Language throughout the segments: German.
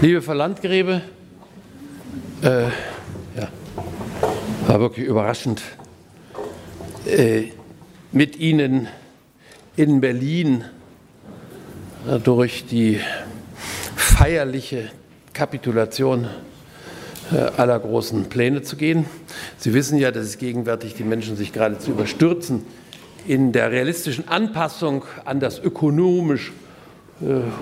Liebe Frau Landgräbe, äh, ja, war wirklich überraschend, äh, mit Ihnen in Berlin äh, durch die feierliche Kapitulation äh, aller großen Pläne zu gehen. Sie wissen ja, dass es gegenwärtig die Menschen sich geradezu überstürzen in der realistischen Anpassung an das ökonomisch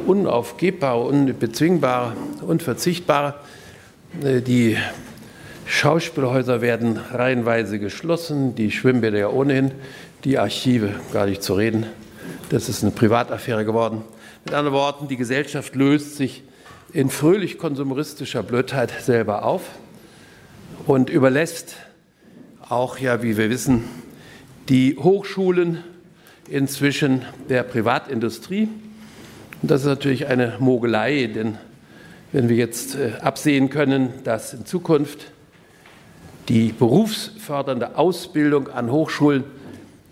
unaufgebbare, unbezwingbare, unverzichtbare. Äh, die Schauspielhäuser werden reihenweise geschlossen, die Schwimmbäder ja ohnehin, die Archive gar nicht zu reden. Das ist eine Privataffäre geworden. Mit anderen Worten, die Gesellschaft löst sich in fröhlich konsumeristischer Blödheit selber auf und überlässt auch, ja, wie wir wissen, die Hochschulen inzwischen der Privatindustrie. Und das ist natürlich eine Mogelei, denn wenn wir jetzt äh, absehen können, dass in Zukunft die berufsfördernde Ausbildung an Hochschulen,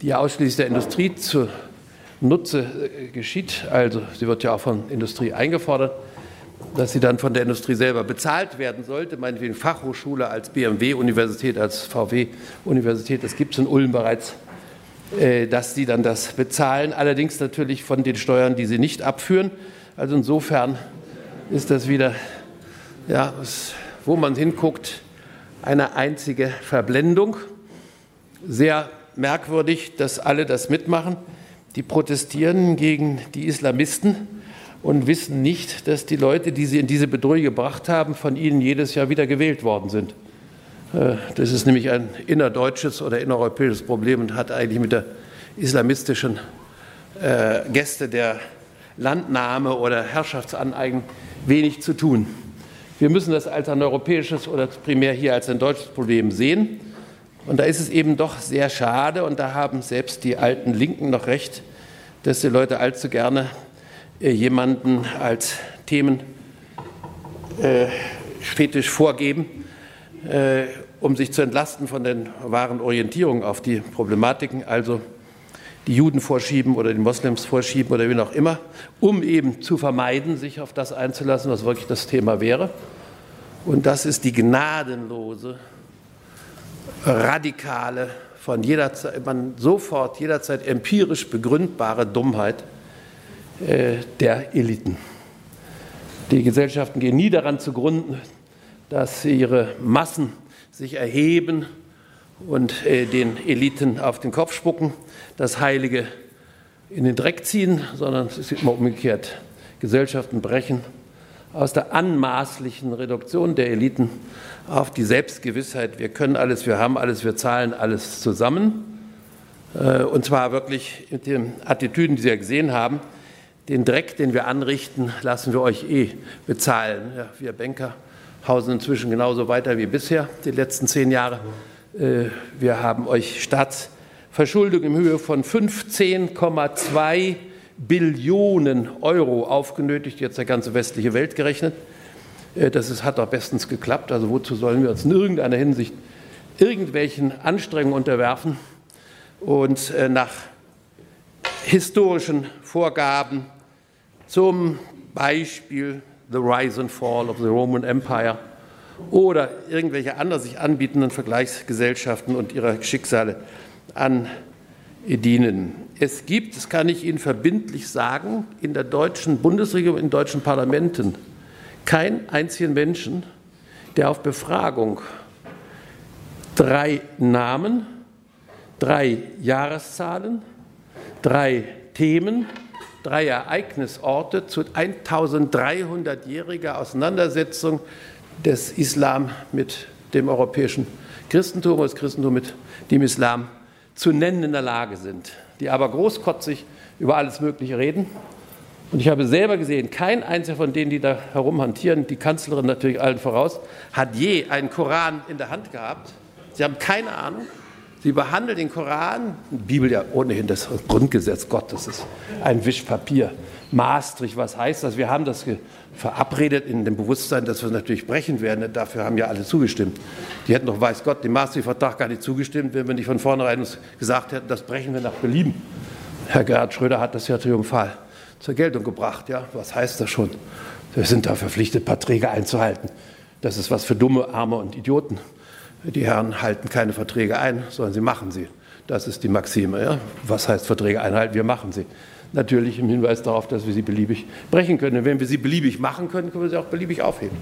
die ja ausschließlich der Industrie zunutze äh, geschieht, also sie wird ja auch von Industrie eingefordert, dass sie dann von der Industrie selber bezahlt werden sollte, meinetwegen Fachhochschule als BMW-Universität, als VW-Universität, das gibt es in Ulm bereits dass sie dann das bezahlen, allerdings natürlich von den Steuern, die sie nicht abführen. Also insofern ist das wieder, ja, wo man hinguckt, eine einzige Verblendung. Sehr merkwürdig, dass alle das mitmachen. Die protestieren gegen die Islamisten und wissen nicht, dass die Leute, die sie in diese Bedrohung gebracht haben, von ihnen jedes Jahr wieder gewählt worden sind. Äh, das ist nämlich ein innerdeutsches oder innereuropäisches Problem und hat eigentlich mit der islamistischen äh, Gäste der Landnahme oder Herrschaftsaneigen wenig zu tun. Wir müssen das als ein europäisches oder primär hier als ein deutsches Problem sehen. Und da ist es eben doch sehr schade, und da haben selbst die alten Linken noch recht, dass die Leute allzu gerne äh, jemanden als Themenfetisch vorgeben um sich zu entlasten von den wahren Orientierungen auf die Problematiken, also die Juden vorschieben oder die Moslems vorschieben oder wie auch immer, um eben zu vermeiden, sich auf das einzulassen, was wirklich das Thema wäre. Und das ist die gnadenlose, radikale, von jederzeit, man sofort jederzeit empirisch begründbare Dummheit äh, der Eliten. Die Gesellschaften gehen nie daran zugrunde, dass ihre Massen sich erheben und äh, den Eliten auf den Kopf spucken, das Heilige in den Dreck ziehen, sondern es ist immer umgekehrt. Gesellschaften brechen aus der anmaßlichen Reduktion der Eliten auf die Selbstgewissheit, wir können alles, wir haben alles, wir zahlen alles zusammen. Äh, und zwar wirklich mit den Attitüden, die Sie ja gesehen haben. Den Dreck, den wir anrichten, lassen wir euch eh bezahlen. Ja, wir Banker hausen inzwischen genauso weiter wie bisher, die letzten zehn Jahre. Äh, wir haben euch Staatsverschuldung in Höhe von 15,2 Billionen Euro aufgenötigt, jetzt der ganze westliche Welt gerechnet. Äh, das ist, hat doch bestens geklappt. Also wozu sollen wir uns in irgendeiner Hinsicht irgendwelchen Anstrengungen unterwerfen und äh, nach historischen Vorgaben zum Beispiel The Rise and Fall of the Roman Empire oder irgendwelche anderen sich anbietenden Vergleichsgesellschaften und ihrer Schicksale an dienen. Es gibt, das kann ich Ihnen verbindlich sagen, in der deutschen Bundesregierung, in deutschen Parlamenten keinen einzigen Menschen, der auf Befragung drei Namen, drei Jahreszahlen, drei Themen drei Ereignisorte zu 1300-jähriger Auseinandersetzung des Islam mit dem europäischen Christentum, das Christentum mit dem Islam zu nennen in der Lage sind, die aber großkotzig über alles Mögliche reden. Und ich habe selber gesehen, kein einziger von denen, die da herumhantieren, die Kanzlerin natürlich allen voraus, hat je einen Koran in der Hand gehabt. Sie haben keine Ahnung. Sie behandeln den Koran, die Bibel ja ohnehin das Grundgesetz Gottes ist ein Wischpapier. Maastricht, was heißt das? Wir haben das verabredet in dem Bewusstsein, dass wir es natürlich brechen werden. Dafür haben ja alle zugestimmt. Die hätten doch, weiß Gott, dem Maastricht-Vertrag gar nicht zugestimmt, wenn wir nicht von vornherein uns gesagt hätten, das brechen wir nach Belieben. Herr Gerhard Schröder hat das ja triumphal zur Geltung gebracht. Ja, was heißt das schon? Wir sind da verpflichtet, Verträge einzuhalten. Das ist was für Dumme, Arme und Idioten. Die Herren halten keine Verträge ein, sondern sie machen sie. Das ist die Maxime. Ja? Was heißt Verträge einhalten? Wir machen sie. Natürlich im Hinweis darauf, dass wir sie beliebig brechen können. Und wenn wir sie beliebig machen können, können wir sie auch beliebig aufheben.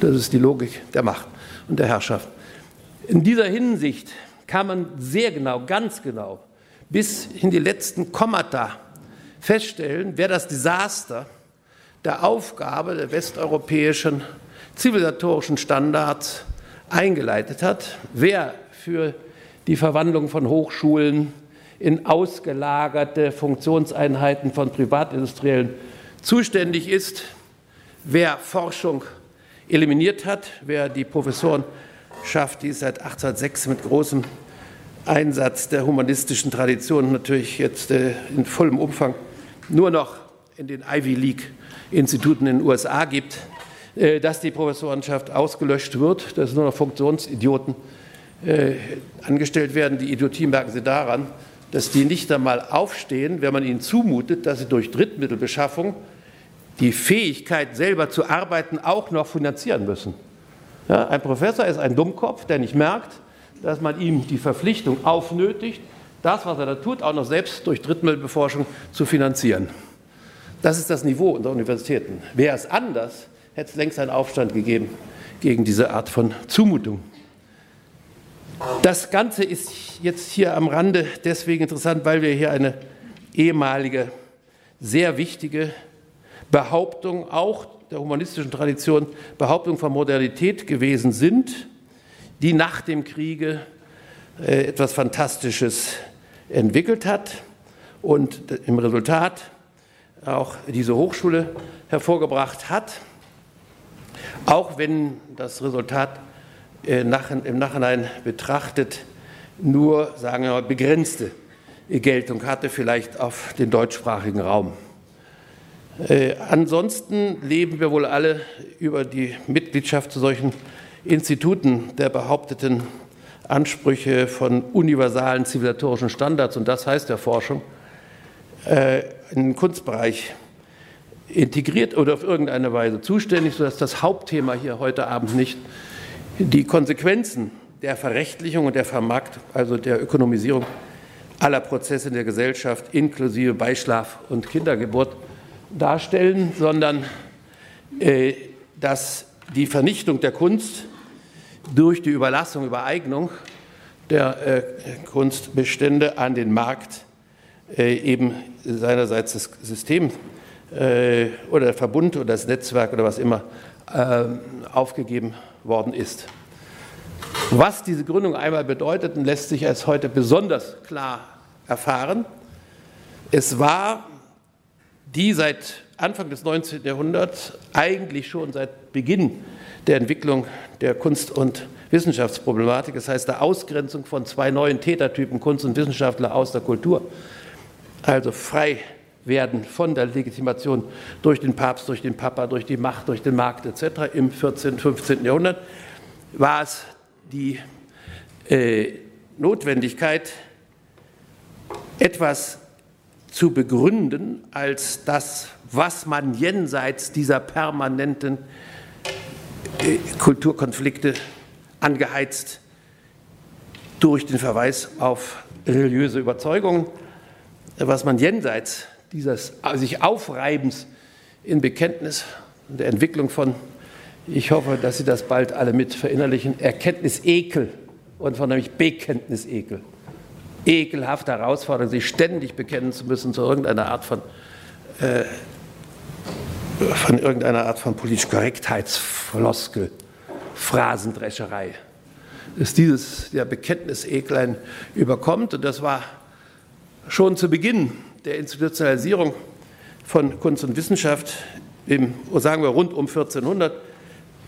Das ist die Logik der Macht und der Herrschaft. In dieser Hinsicht kann man sehr genau, ganz genau, bis in die letzten Kommata feststellen, wer das Desaster der Aufgabe der westeuropäischen zivilisatorischen Standards eingeleitet hat, wer für die Verwandlung von Hochschulen in ausgelagerte Funktionseinheiten von Privatindustriellen zuständig ist, wer Forschung eliminiert hat, wer die Professorenschaft, die seit 1806 mit großem Einsatz der humanistischen Tradition natürlich jetzt äh, in vollem Umfang nur noch in den Ivy League Instituten in den USA gibt, dass die Professorenschaft ausgelöscht wird, dass nur noch Funktionsidioten äh, angestellt werden. Die Idiotie merken Sie daran, dass die nicht einmal aufstehen, wenn man ihnen zumutet, dass sie durch Drittmittelbeschaffung die Fähigkeit, selber zu arbeiten, auch noch finanzieren müssen. Ja, ein Professor ist ein Dummkopf, der nicht merkt, dass man ihm die Verpflichtung aufnötigt, das, was er da tut, auch noch selbst durch Drittmittelbeforschung zu finanzieren. Das ist das Niveau unserer Universitäten. Wäre es anders, hätte es längst einen Aufstand gegeben gegen diese Art von Zumutung. Das Ganze ist jetzt hier am Rande deswegen interessant, weil wir hier eine ehemalige, sehr wichtige Behauptung auch der humanistischen Tradition, Behauptung von Modernität gewesen sind, die nach dem Kriege äh, etwas Fantastisches entwickelt hat und im Resultat auch diese Hochschule hervorgebracht hat, auch wenn das Resultat äh, im Nachhinein betrachtet nur, sagen wir mal, begrenzte Geltung hatte, vielleicht auf den deutschsprachigen Raum. Äh, ansonsten leben wir wohl alle über die Mitgliedschaft zu solchen Instituten der behaupteten Ansprüche von universalen zivilisatorischen Standards, und das heißt der Forschung, äh, in den Kunstbereich integriert oder auf irgendeine Weise zuständig, sodass das Hauptthema hier heute Abend nicht die Konsequenzen der Verrechtlichung und der Vermarktung, also der Ökonomisierung aller Prozesse in der Gesellschaft inklusive Beischlaf und Kindergeburt darstellen, sondern äh, dass die Vernichtung der Kunst durch die Überlassung, Übereignung der äh, Kunstbestände an den Markt äh, eben seinerseits das System äh, oder der Verbund oder das Netzwerk oder was immer äh, aufgegeben worden ist. Was diese Gründung einmal bedeuteten, lässt sich als heute besonders klar erfahren. Es war die seit Anfang des 19. Jahrhunderts, eigentlich schon seit Beginn der Entwicklung der Kunst- und Wissenschaftsproblematik, das heißt der Ausgrenzung von zwei neuen Tätertypen, Kunst und Wissenschaftler aus der Kultur, also frei werden von der Legitimation durch den Papst, durch den Papa, durch die Macht, durch den Markt etc. im 14., 15. Jahrhundert, war es die äh, Notwendigkeit, etwas zu begründen als das, was man jenseits dieser permanenten äh, Kulturkonflikte angeheizt durch den Verweis auf religiöse Überzeugungen, was man jenseits dieses sich Aufreibens in Bekenntnis und der Entwicklung von, ich hoffe, dass Sie das bald alle mit verinnerlichen, Erkenntnisekel und von nämlich Bekenntnisekel. Ekelhafte Herausforderung, sich ständig bekennen zu müssen zu irgendeiner Art von, äh, von irgendeiner Art von politisch Korrektheitsfloskel, Phrasendrescherei. Dass dieses der Bekenntnisekel ein überkommt und das war schon zu Beginn der Institutionalisierung von Kunst und Wissenschaft im, sagen wir, rund um 1400.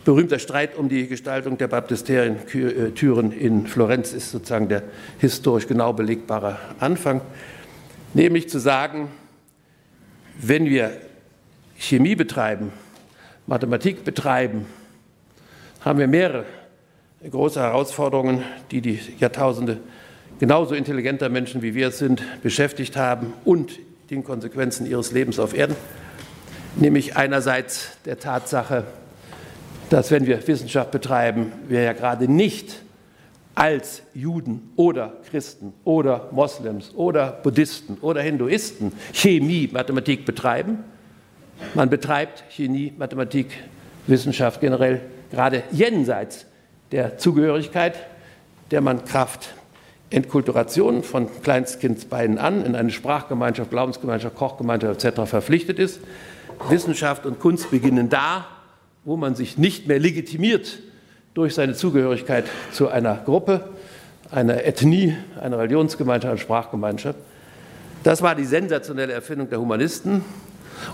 Berühmter Streit um die Gestaltung der Baptisterientüren in Florenz ist sozusagen der historisch genau belegbare Anfang. Nämlich zu sagen, wenn wir Chemie betreiben, Mathematik betreiben, haben wir mehrere große Herausforderungen, die die Jahrtausende genauso intelligenter Menschen wie wir es sind, beschäftigt haben und den Konsequenzen ihres Lebens auf Erden, nämlich einerseits der Tatsache, dass wenn wir Wissenschaft betreiben, wir ja gerade nicht als Juden oder Christen oder Moslems oder Buddhisten oder Hinduisten Chemie, Mathematik betreiben. Man betreibt Chemie, Mathematik, Wissenschaft generell gerade jenseits der Zugehörigkeit, der man Kraft Entkulturation von Kleinstkindsbeinen an in eine Sprachgemeinschaft, Glaubensgemeinschaft, Kochgemeinschaft etc. verpflichtet ist. Wissenschaft und Kunst beginnen da, wo man sich nicht mehr legitimiert durch seine Zugehörigkeit zu einer Gruppe, einer Ethnie, einer Religionsgemeinschaft, einer Sprachgemeinschaft. Das war die sensationelle Erfindung der Humanisten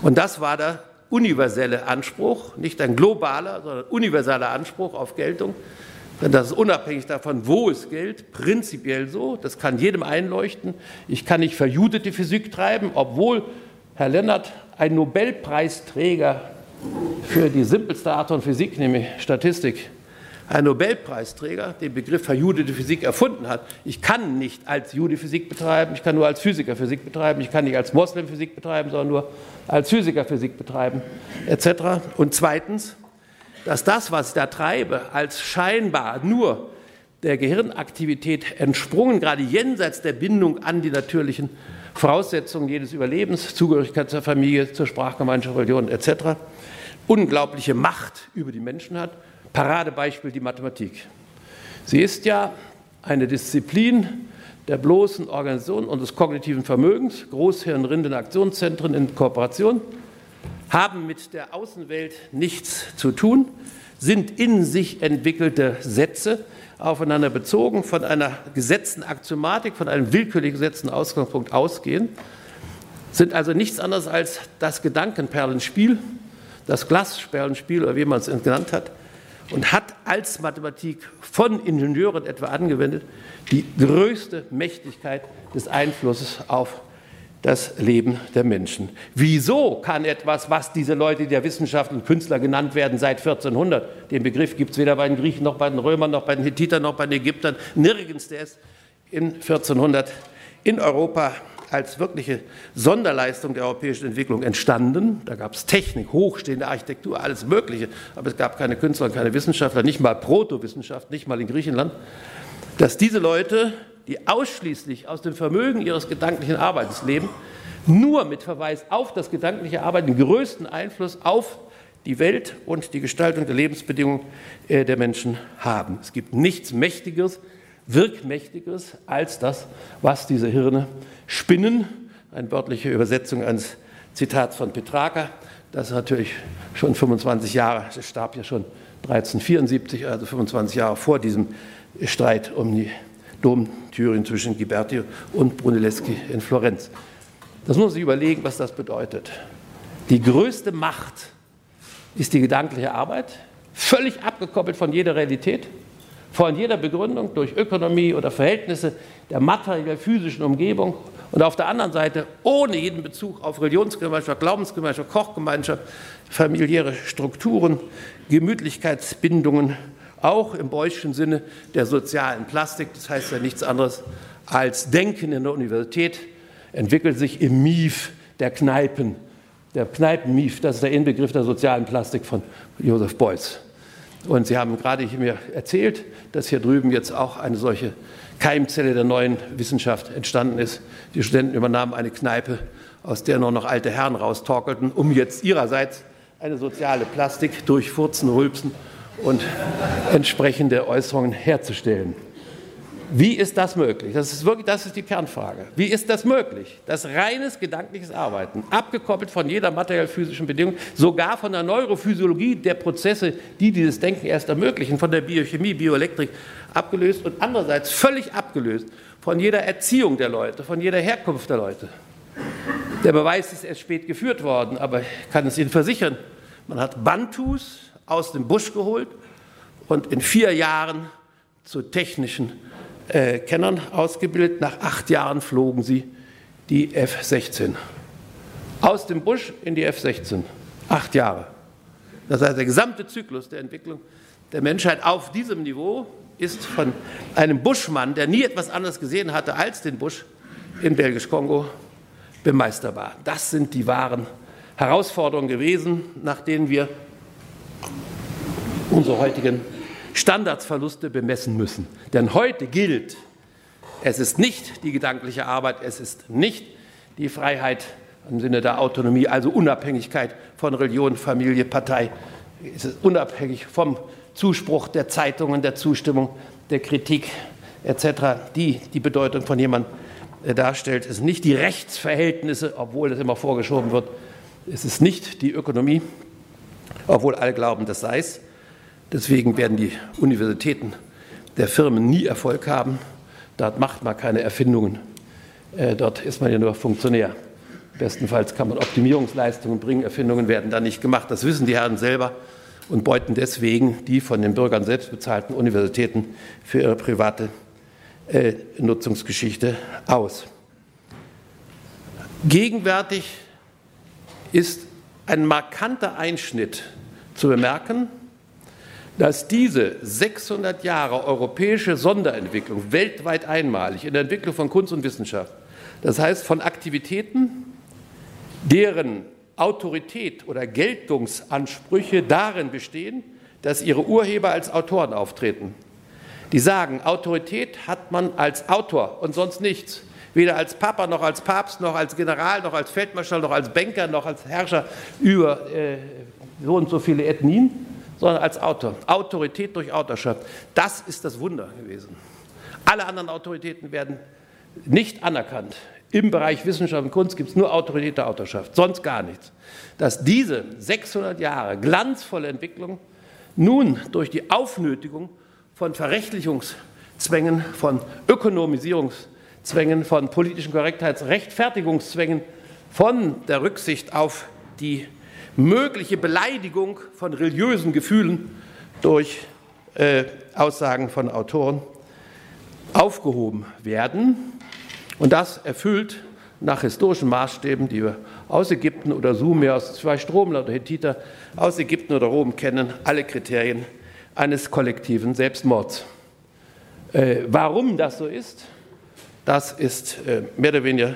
und das war der universelle Anspruch, nicht ein globaler, sondern universeller Anspruch auf Geltung. Das ist unabhängig davon, wo es gilt, prinzipiell so. Das kann jedem einleuchten. Ich kann nicht verjudete Physik treiben, obwohl Herr Lennart ein Nobelpreisträger für die simpelste Art von Physik, nämlich Statistik, ein Nobelpreisträger den Begriff verjudete Physik erfunden hat. Ich kann nicht als Jude Physik betreiben, ich kann nur als Physiker Physik betreiben, ich kann nicht als Moslem Physik betreiben, sondern nur als Physiker Physik betreiben, etc. Und zweitens, dass das, was ich da treibe, als scheinbar nur der Gehirnaktivität entsprungen, gerade jenseits der Bindung an die natürlichen Voraussetzungen jedes Überlebens, Zugehörigkeit zur Familie, zur Sprachgemeinschaft, Religion etc., unglaubliche Macht über die Menschen hat. Paradebeispiel die Mathematik. Sie ist ja eine Disziplin der bloßen Organisation und des kognitiven Vermögens, Großhirnrinden, Aktionszentren in Kooperation, haben mit der Außenwelt nichts zu tun, sind in sich entwickelte Sätze, aufeinander bezogen, von einer gesetzten Axiomatik, von einem willkürlich gesetzten Ausgangspunkt ausgehen, sind also nichts anderes als das Gedankenperlenspiel, das Glasperlenspiel oder wie man es genannt hat, und hat als Mathematik von Ingenieuren etwa angewendet die größte Mächtigkeit des Einflusses auf das Leben der Menschen. Wieso kann etwas, was diese Leute, die der Wissenschaft und Künstler genannt werden seit 1400, den Begriff gibt es weder bei den Griechen noch bei den Römern noch bei den Hittitern noch bei den Ägyptern, nirgends der ist in 1400 in Europa als wirkliche Sonderleistung der europäischen Entwicklung entstanden. Da gab es Technik, hochstehende Architektur, alles Mögliche, aber es gab keine Künstler und keine Wissenschaftler, nicht mal Protowissenschaft, nicht mal in Griechenland, dass diese Leute die ausschließlich aus dem Vermögen ihres gedanklichen Arbeitens leben, nur mit Verweis auf das gedankliche Arbeiten den größten Einfluss auf die Welt und die Gestaltung der Lebensbedingungen äh, der Menschen haben. Es gibt nichts Mächtigeres, Wirkmächtigeres als das, was diese Hirne spinnen. Eine wörtliche Übersetzung eines Zitats von Petrarca, das natürlich schon 25 Jahre, es starb ja schon 1374, also 25 Jahre vor diesem Streit um die Domtüren zwischen Ghiberti und Brunelleschi in Florenz. Das muss man sich überlegen, was das bedeutet. Die größte Macht ist die gedankliche Arbeit, völlig abgekoppelt von jeder Realität, von jeder Begründung durch Ökonomie oder Verhältnisse der materiell physischen Umgebung und auf der anderen Seite ohne jeden Bezug auf Religionsgemeinschaft, Glaubensgemeinschaft, Kochgemeinschaft, familiäre Strukturen, Gemütlichkeitsbindungen, auch im Beuschschen Sinne der sozialen Plastik. Das heißt ja nichts anderes als Denken in der Universität entwickelt sich im Mief der Kneipen. Der Kneipenmief, das ist der Inbegriff der sozialen Plastik von Joseph Beuys. Und Sie haben gerade mir erzählt, dass hier drüben jetzt auch eine solche Keimzelle der neuen Wissenschaft entstanden ist. Die Studenten übernahmen eine Kneipe, aus der nur noch alte Herren raustorkelten, um jetzt ihrerseits eine soziale Plastik durch Furzen, Rülpsen und entsprechende Äußerungen herzustellen. Wie ist das möglich? Das ist wirklich, das ist die Kernfrage. Wie ist das möglich? Das reines gedankliches Arbeiten, abgekoppelt von jeder materiell-physischen Bedingung, sogar von der Neurophysiologie der Prozesse, die dieses Denken erst ermöglichen, von der Biochemie, Bioelektrik abgelöst und andererseits völlig abgelöst von jeder Erziehung der Leute, von jeder Herkunft der Leute. Der Beweis ist erst spät geführt worden, aber ich kann es Ihnen versichern, man hat Bantus aus dem Busch geholt und in vier Jahren zu technischen äh, Kennern ausgebildet. Nach acht Jahren flogen sie die F-16. Aus dem Busch in die F-16. Acht Jahre. Das heißt, der gesamte Zyklus der Entwicklung der Menschheit auf diesem Niveau ist von einem Buschmann, der nie etwas anderes gesehen hatte als den Busch in Belgisch-Kongo, bemeisterbar. Das sind die wahren Herausforderungen gewesen, nach denen wir unsere heutigen Standardsverluste bemessen müssen. Denn heute gilt, es ist nicht die gedankliche Arbeit, es ist nicht die Freiheit im Sinne der Autonomie, also Unabhängigkeit von Religion, Familie, Partei. Es ist unabhängig vom Zuspruch der Zeitungen, der Zustimmung, der Kritik etc., die die Bedeutung von jemandem äh, darstellt. Es sind nicht die Rechtsverhältnisse, obwohl das immer vorgeschoben wird. Es ist nicht die Ökonomie, obwohl alle glauben, das sei es. Deswegen werden die Universitäten der Firmen nie Erfolg haben. Dort macht man keine Erfindungen. Äh, dort ist man ja nur Funktionär. Bestenfalls kann man Optimierungsleistungen bringen, Erfindungen werden dann nicht gemacht. Das wissen die Herren selber und beuten deswegen die von den Bürgern selbst bezahlten Universitäten für ihre private äh, Nutzungsgeschichte aus. Gegenwärtig ist ein markanter Einschnitt zu bemerken, dass diese 600 Jahre europäische Sonderentwicklung weltweit einmalig in der Entwicklung von Kunst und Wissenschaft, das heißt von Aktivitäten, deren Autorität oder Geltungsansprüche darin bestehen, dass ihre Urheber als Autoren auftreten. Die sagen, Autorität hat man als Autor und sonst nichts. Weder als Papa noch als Papst noch als General noch als Feldmarschall noch als Banker noch als Herrscher über äh, so und so viele Ethnien, sondern als Autor. Autorität durch Autorschaft. Das ist das Wunder gewesen. Alle anderen Autoritäten werden nicht anerkannt. Im Bereich Wissenschaft und Kunst gibt es nur Autorität der Autorschaft, sonst gar nichts. Dass diese 600 Jahre glanzvolle Entwicklung nun durch die Aufnötigung von Verrechtlichungszwängen, von Ökonomisierungszwängen, von politischen Korrektheitsrechtfertigungszwängen, von der Rücksicht auf die mögliche Beleidigung von religiösen Gefühlen durch äh, Aussagen von Autoren aufgehoben werden. Und das erfüllt nach historischen Maßstäben, die wir aus Ägypten oder Sumer, aus zwei Stromler oder Hethiter, aus Ägypten oder Rom kennen, alle Kriterien eines kollektiven Selbstmords. Äh, warum das so ist, das ist äh, mehr oder weniger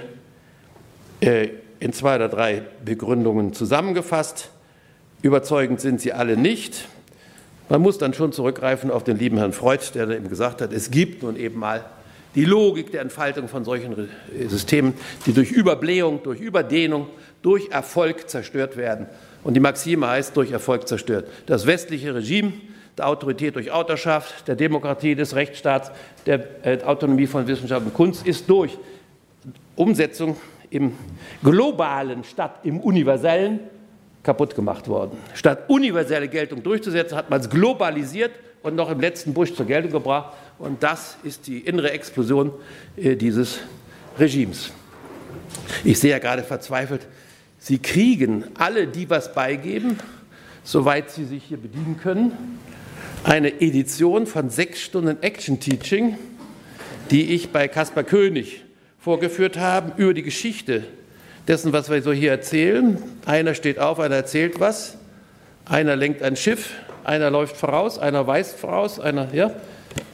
äh, in zwei oder drei Begründungen zusammengefasst. Überzeugend sind sie alle nicht. Man muss dann schon zurückgreifen auf den lieben Herrn Freud, der eben gesagt hat, es gibt nun eben mal die Logik der Entfaltung von solchen Systemen, die durch Überblähung, durch Überdehnung, durch Erfolg zerstört werden. Und die Maxime heißt, durch Erfolg zerstört. Das westliche Regime der Autorität durch Autorschaft, der Demokratie des Rechtsstaats, der äh, Autonomie von Wissenschaft und Kunst ist durch Umsetzung im globalen statt im universellen kaputt gemacht worden. Statt universelle Geltung durchzusetzen, hat man es globalisiert und noch im letzten Busch zur Geltung gebracht. Und das ist die innere Explosion äh, dieses Regimes. Ich sehe ja gerade verzweifelt, Sie kriegen alle, die was beigeben, soweit Sie sich hier bedienen können, eine Edition von sechs Stunden Action Teaching, die ich bei Caspar König vorgeführt habe, über die Geschichte dessen, was wir so hier erzählen. Einer steht auf, einer erzählt was, einer lenkt ein Schiff, einer läuft voraus, einer weist voraus, einer, ja.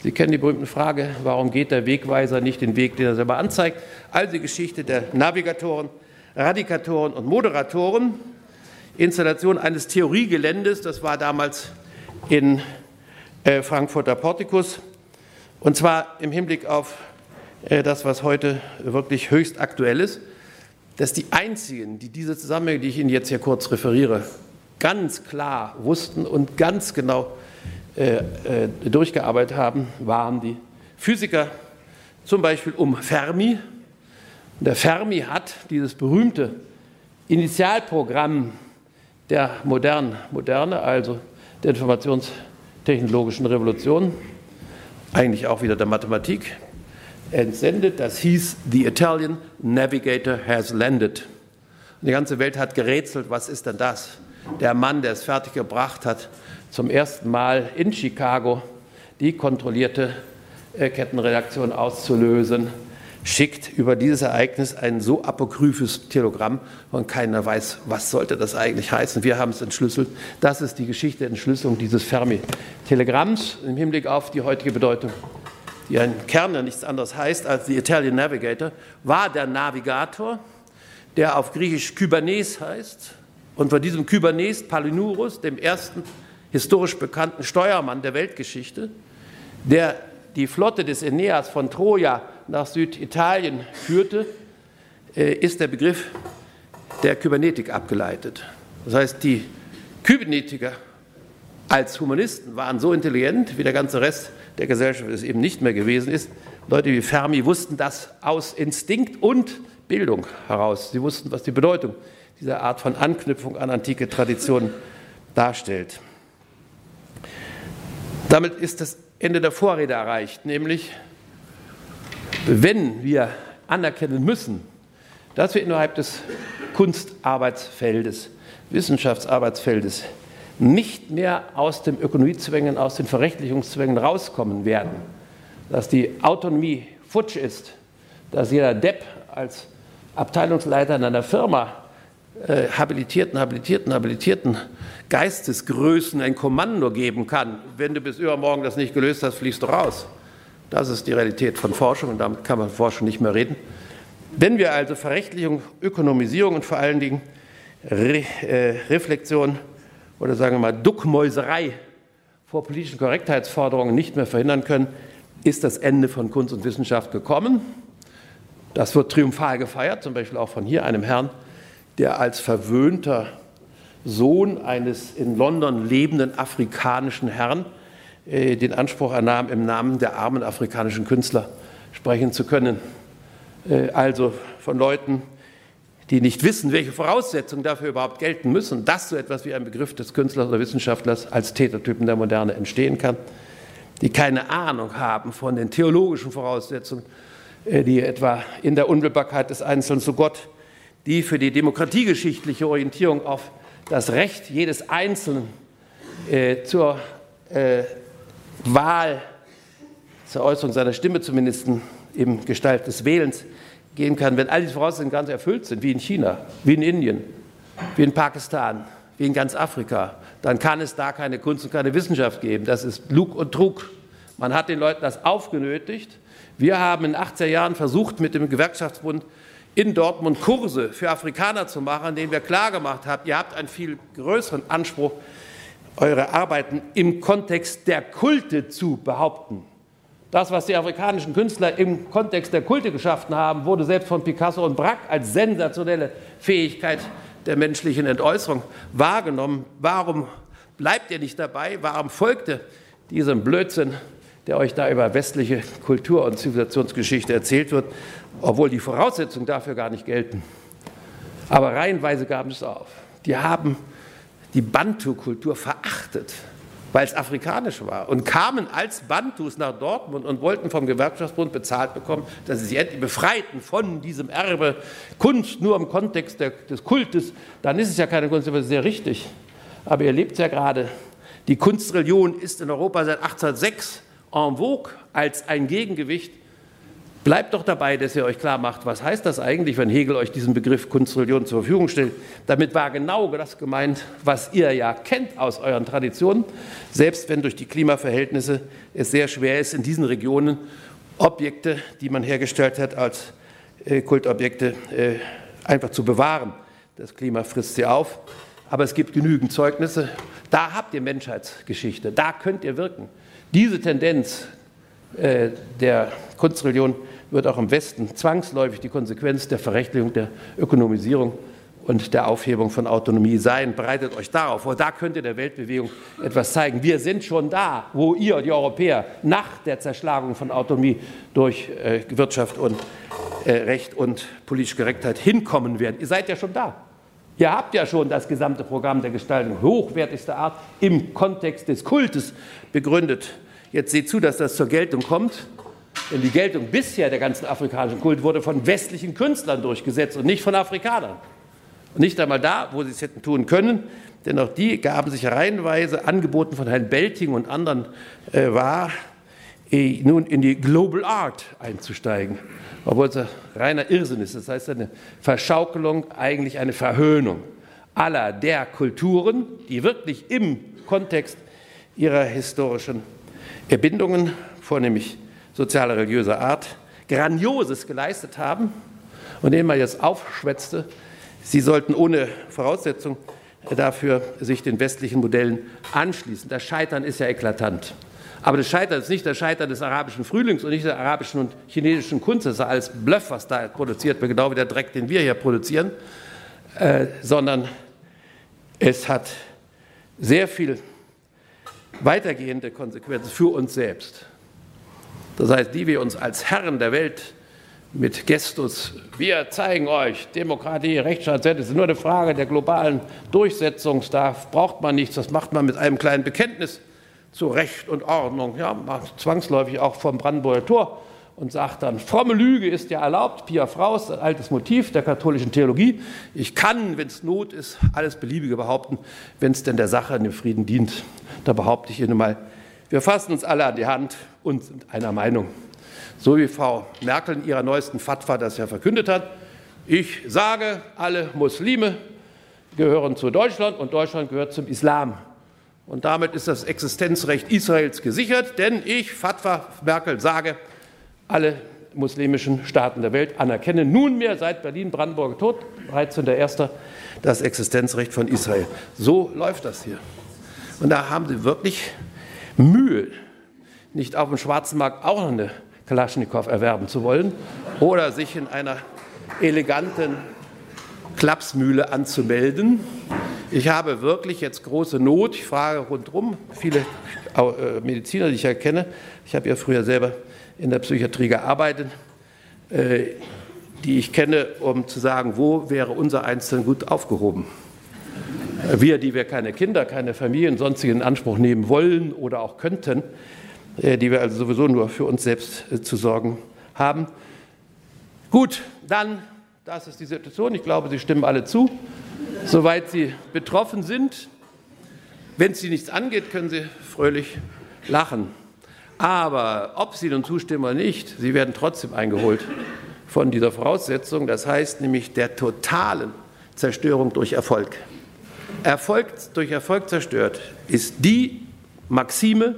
Sie kennen die berühmte Frage, warum geht der Wegweiser nicht den Weg, den er selber anzeigt? Also die Geschichte der Navigatoren, Radikatoren und Moderatoren. Installation eines Theoriegeländes, das war damals in äh, Frankfurter Portikus. Und zwar im Hinblick auf das, was heute wirklich höchst aktuell ist, dass die einzigen, die diese Zusammenhänge, die ich Ihnen jetzt hier kurz referiere, ganz klar wussten und ganz genau äh, durchgearbeitet haben, waren die Physiker, zum Beispiel um Fermi. Der Fermi hat dieses berühmte Initialprogramm der modernen Moderne, also der Informations- technologischen Revolution, eigentlich auch wieder der Mathematik, entsendet. Das hieß, The Italian Navigator has landed. Und die ganze Welt hat gerätselt, was ist denn das? Der Mann, der es fertiggebracht hat, zum ersten Mal in Chicago die kontrollierte äh, Kettenreaktion auszulösen schickt über dieses Ereignis ein so apokryphes Telegramm und keiner weiß, was sollte das eigentlich heißen. Wir haben es entschlüsselt. Das ist die Geschichte der Entschlüsselung dieses Fermi-Telegramms im Hinblick auf die heutige Bedeutung, die ein Kern ja nichts anderes heißt als die Italian Navigator, war der Navigator, der auf Griechisch Kybernes heißt. Und von diesem Kybernes Palinurus, dem ersten historisch bekannten Steuermann der Weltgeschichte, der die Flotte des Aeneas von Troja nach Süditalien führte, äh, ist der Begriff der Kybernetik abgeleitet. Das heißt, die Kybernetiker als Humanisten waren so intelligent, wie der ganze Rest der Gesellschaft es eben nicht mehr gewesen ist. Leute wie Fermi wussten das aus Instinkt und Bildung heraus. Sie wussten, was die Bedeutung dieser Art von Anknüpfung an antike Traditionen darstellt. Damit ist das Ende der Vorrede erreicht, nämlich wenn wir anerkennen müssen, dass wir innerhalb des Kunstarbeitsfeldes, Wissenschaftsarbeitsfeldes nicht mehr aus den Ökonomiezwängen, aus den Verrechtlichungszwängen rauskommen werden, dass die Autonomie futsch ist, dass jeder Depp als Abteilungsleiter in einer Firma äh, habilitierten, habilitierten, habilitierten Geistesgrößen ein Kommando geben kann. Wenn du bis übermorgen das nicht gelöst hast, fliegst du raus. Das ist die Realität von Forschung und damit kann man Forschung nicht mehr reden. Wenn wir also Verrechtlichung, Ökonomisierung und vor allen Dingen Re äh, Reflexion oder sagen wir mal Duckmäuserei vor politischen Korrektheitsforderungen nicht mehr verhindern können, ist das Ende von Kunst und Wissenschaft gekommen. Das wird triumphal gefeiert, zum Beispiel auch von hier einem Herrn, der als verwöhnter Sohn eines in London lebenden afrikanischen Herrn äh, den Anspruch ernahm, im Namen der armen afrikanischen Künstler sprechen zu können. Äh, also von Leuten, die nicht wissen, welche Voraussetzungen dafür überhaupt gelten müssen, dass so etwas wie ein Begriff des Künstlers oder Wissenschaftlers als Tätertypen der Moderne entstehen kann, die keine Ahnung haben von den theologischen Voraussetzungen, äh, die etwa in der Unmittelbarkeit des Einzelnen zu Gott, die für die demokratiegeschichtliche Orientierung auf das Recht jedes Einzelnen äh, zur äh, Wahl, zur Äußerung seiner Stimme zumindest im Gestalt des Wählens gehen kann, wenn all diese Voraussetzungen ganz erfüllt sind, wie in China, wie in Indien, wie in Pakistan, wie in ganz Afrika, dann kann es da keine Kunst und keine Wissenschaft geben. Das ist Lug und Trug. Man hat den Leuten das aufgenötigt. Wir haben in den 80er Jahren versucht, mit dem Gewerkschaftsbund in Dortmund Kurse für Afrikaner zu machen, denen wir klargemacht haben, ihr habt einen viel größeren Anspruch, eure Arbeiten im Kontext der Kulte zu behaupten. Das, was die afrikanischen Künstler im Kontext der Kulte geschaffen haben, wurde selbst von Picasso und Braque als sensationelle Fähigkeit der menschlichen Entäußerung wahrgenommen. Warum bleibt ihr nicht dabei? Warum folgt ihr diesem Blödsinn, der euch da über westliche Kultur- und Zivilisationsgeschichte erzählt wird? obwohl die Voraussetzungen dafür gar nicht gelten. Aber reihenweise gaben es auf. Die haben die Bantu-Kultur verachtet, weil es afrikanisch war und kamen als Bantus nach Dortmund und wollten vom Gewerkschaftsbund bezahlt bekommen, dass sie sich endlich befreiten von diesem Erbe Kunst nur im Kontext der, des Kultes. Dann ist es ja keine Kunst, aber sehr richtig. Aber ihr lebt ja gerade. Die Kunstreligion ist in Europa seit 1806 en vogue als ein Gegengewicht Bleibt doch dabei, dass ihr euch klar macht, was heißt das eigentlich, wenn Hegel euch diesen Begriff Kunstreligion zur Verfügung stellt. Damit war genau das gemeint, was ihr ja kennt aus euren Traditionen, selbst wenn durch die Klimaverhältnisse es sehr schwer ist, in diesen Regionen Objekte, die man hergestellt hat, als äh, Kultobjekte äh, einfach zu bewahren. Das Klima frisst sie auf. Aber es gibt genügend Zeugnisse. Da habt ihr Menschheitsgeschichte, da könnt ihr wirken. Diese Tendenz äh, der Kunstreligion wird auch im Westen zwangsläufig die Konsequenz der Verrechtlichung, der Ökonomisierung und der Aufhebung von Autonomie sein. Bereitet euch darauf vor. Da könnt ihr der Weltbewegung etwas zeigen. Wir sind schon da, wo ihr, die Europäer, nach der Zerschlagung von Autonomie durch äh, Wirtschaft und äh, Recht und politische Korrektheit hinkommen werden. Ihr seid ja schon da. Ihr habt ja schon das gesamte Programm der Gestaltung hochwertigster Art im Kontext des Kultes begründet. Jetzt seht zu, dass das zur Geltung kommt. Denn die Geltung bisher der ganzen afrikanischen Kult wurde von westlichen Künstlern durchgesetzt und nicht von Afrikanern. Und nicht einmal da, wo sie es hätten tun können, denn auch die gaben sich reihenweise, angeboten von Herrn Belting und anderen, äh, war, äh, nun in die Global Art einzusteigen. Obwohl es ein reiner Irrsinn ist. Das heißt, eine Verschaukelung, eigentlich eine Verhöhnung aller der Kulturen, die wirklich im Kontext ihrer historischen Erbindungen, vornehmlich sozialer, religiöser Art, Grandioses geleistet haben und den man jetzt aufschwätzte, sie sollten ohne Voraussetzung dafür sich den westlichen Modellen anschließen. Das Scheitern ist ja eklatant. Aber das Scheitern ist nicht das Scheitern des arabischen Frühlings und nicht der arabischen und chinesischen Kunst. Das ist alles Bluff, was da produziert wird, genau wie der Dreck, den wir hier produzieren, äh, sondern es hat sehr viel weitergehende Konsequenzen für uns selbst. Das heißt, die wir uns als Herren der Welt mit Gestus, wir zeigen euch, Demokratie, Rechtsstaat, das ist nur eine Frage der globalen Durchsetzung, da braucht man nichts, das macht man mit einem kleinen Bekenntnis zu Recht und Ordnung, ja, zwangsläufig auch vom Brandenburger Tor und sagt dann, fromme Lüge ist ja erlaubt, Pia Fraus, ein altes Motiv der katholischen Theologie. Ich kann, wenn es Not ist, alles Beliebige behaupten, wenn es denn der Sache in dem Frieden dient. Da behaupte ich Ihnen mal, wir fassen uns alle an die Hand und sind einer Meinung. So wie Frau Merkel in ihrer neuesten Fatwa das ja verkündet hat. Ich sage, alle Muslime gehören zu Deutschland und Deutschland gehört zum Islam. Und damit ist das Existenzrecht Israels gesichert, denn ich, Fatwa Merkel, sage, alle muslimischen Staaten der Welt anerkennen nunmehr seit Berlin-Brandenburger Tod, 13.01., das Existenzrecht von Israel. So läuft das hier. Und da haben sie wirklich Mühe, nicht auf dem schwarzen Markt auch noch eine Kalaschnikow erwerben zu wollen oder sich in einer eleganten Klapsmühle anzumelden. Ich habe wirklich jetzt große Not. Ich frage rundherum viele äh, Mediziner, die ich erkenne. Ich habe ja früher selber in der Psychiatrie gearbeitet, äh, die ich kenne, um zu sagen, wo wäre unser Einzelnen gut aufgehoben. Wir, die wir keine Kinder, keine Familien, sonstigen in Anspruch nehmen wollen oder auch könnten, die wir also sowieso nur für uns selbst zu sorgen haben. Gut, dann, das ist die Situation. Ich glaube, Sie stimmen alle zu soweit Sie betroffen sind. Wenn es Sie nichts angeht, können Sie fröhlich lachen. Aber ob Sie nun zustimmen oder nicht, Sie werden trotzdem eingeholt von dieser Voraussetzung. Das heißt nämlich der totalen Zerstörung durch Erfolg. Erfolg durch Erfolg zerstört ist die Maxime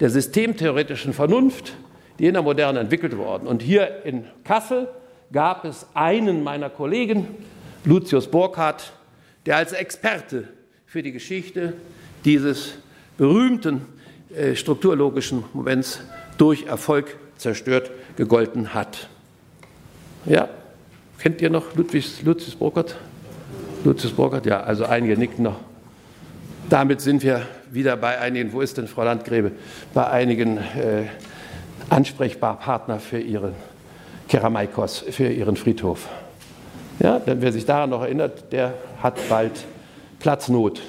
der systemtheoretischen Vernunft, die in der Moderne entwickelt worden. Und hier in Kassel gab es einen meiner Kollegen, Lucius Burkhardt, der als Experte für die Geschichte dieses berühmten äh, strukturlogischen Moments durch Erfolg zerstört gegolten hat. Ja, kennt ihr noch Ludwig, Lucius Burkhardt? Lucius Burkhardt, ja, also einige nicken noch. Damit sind wir wieder bei einigen, wo ist denn Frau Landgräbe, bei einigen äh, Ansprechpartner für ihren Keramaikos, für ihren Friedhof. Ja, denn wer sich daran noch erinnert, der hat bald Platznot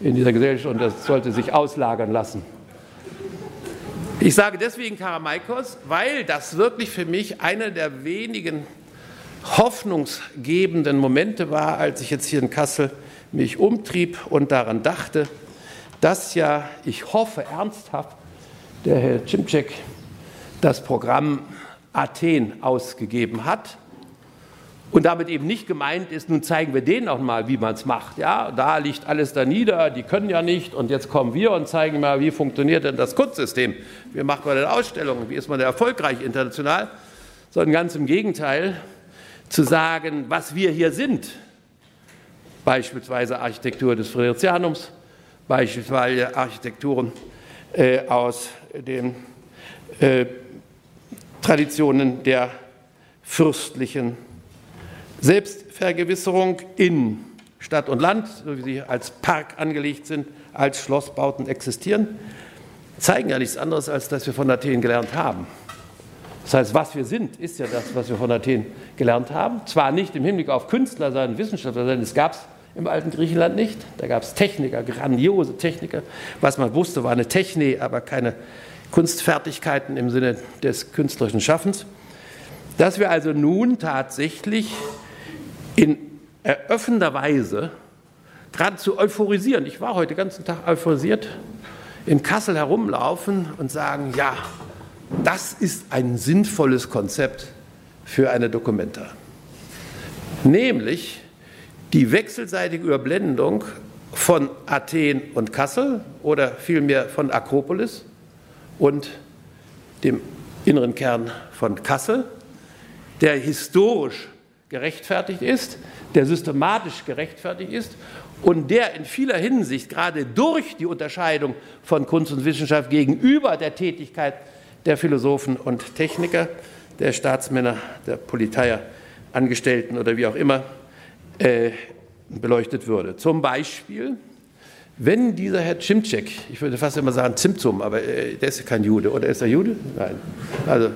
in dieser Gesellschaft und das sollte sich auslagern lassen. Ich sage deswegen Karamaikos, weil das wirklich für mich einer der wenigen hoffnungsgebenden Momente war, als ich jetzt hier in Kassel mich umtrieb und daran dachte, dass ja, ich hoffe ernsthaft, der Herr Cimcek das Programm Athen ausgegeben hat und damit eben nicht gemeint ist, nun zeigen wir denen auch mal, wie man es macht. Ja, da liegt alles da nieder, die können ja nicht und jetzt kommen wir und zeigen mal, wie funktioniert denn das Kunstsystem? Wie macht man denn Ausstellungen? Wie ist man denn erfolgreich international? Sondern ganz im Gegenteil, zu sagen, was wir hier sind. Beispielsweise Architektur des Fridericianums, beispielsweise Architekturen äh, aus den äh, Traditionen der fürstlichen Selbstvergewisserung in Stadt und Land, so wie sie als Park angelegt sind, als Schlossbauten existieren, zeigen ja nichts anderes, als dass wir von Athen gelernt haben. Das heißt, was wir sind, ist ja das, was wir von Athen gelernt haben. Zwar nicht im Hinblick auf Künstler sein, Wissenschaftler sein, es gab es im alten Griechenland nicht. Da gab es Techniker, grandiose Techniker. Was man wusste, war eine Technik, aber keine Kunstfertigkeiten im Sinne des künstlerischen Schaffens. Dass wir also nun tatsächlich in eröffnender Weise geradezu euphorisieren. Ich war heute den ganzen Tag euphorisiert, in Kassel herumlaufen und sagen, ja, das ist ein sinnvolles Konzept für eine Dokumenta. Nämlich die wechselseitige Überblendung von Athen und Kassel oder vielmehr von Akropolis und dem inneren Kern von Kassel, der historisch gerechtfertigt ist, der systematisch gerechtfertigt ist und der in vieler Hinsicht gerade durch die Unterscheidung von Kunst und Wissenschaft gegenüber der Tätigkeit der Philosophen und Techniker, der Staatsmänner, der Polizeiangestellten oder wie auch immer äh, beleuchtet würde. Zum Beispiel, wenn dieser Herr Cimcek, ich würde fast immer sagen Zimtzum, aber äh, der ist kein Jude, oder ist er Jude? Nein. Also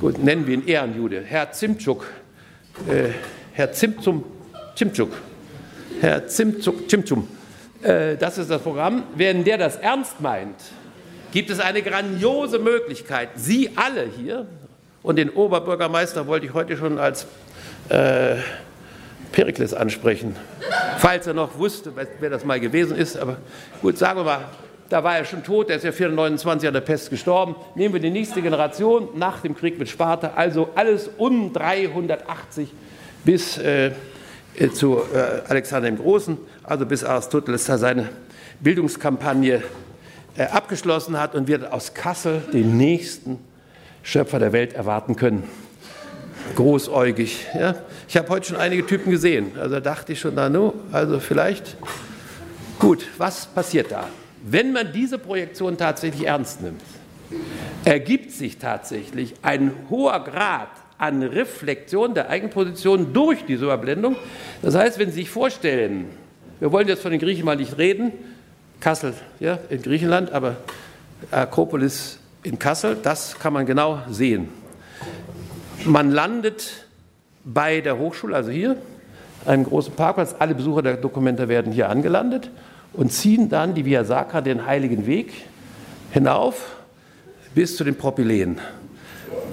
gut, nennen wir ihn Ehrenjude. Herr Zimtschuk, äh, Herr Zimtzum, Zimtschuk, Herr Zimtzuk, Zimtzum, äh, das ist das Programm. Wenn der das ernst meint, gibt es eine grandiose Möglichkeit, Sie alle hier, und den Oberbürgermeister wollte ich heute schon als äh, Perikles ansprechen, falls er noch wusste, wer das mal gewesen ist. Aber gut, sagen wir mal, da war er schon tot, der ist ja 429 an der Pest gestorben. Nehmen wir die nächste Generation nach dem Krieg mit Sparta, also alles um 380 bis äh, zu äh, Alexander dem Großen, also bis Aristoteles da seine Bildungskampagne äh, abgeschlossen hat und wir aus Kassel den nächsten Schöpfer der Welt erwarten können großäugig. Ja? Ich habe heute schon einige Typen gesehen. Also dachte ich schon, na no, also vielleicht. Gut, was passiert da? Wenn man diese Projektion tatsächlich ernst nimmt, ergibt sich tatsächlich ein hoher Grad an Reflexion der Eigenposition durch diese Überblendung. Das heißt, wenn Sie sich vorstellen, wir wollen jetzt von den Griechen mal nicht reden, Kassel ja, in Griechenland, aber Akropolis in Kassel, das kann man genau sehen. Man landet bei der Hochschule, also hier, einem großen Parkplatz. Alle Besucher der Dokumenta werden hier angelandet und ziehen dann die Via Sacra, den Heiligen Weg, hinauf bis zu den Propyläen.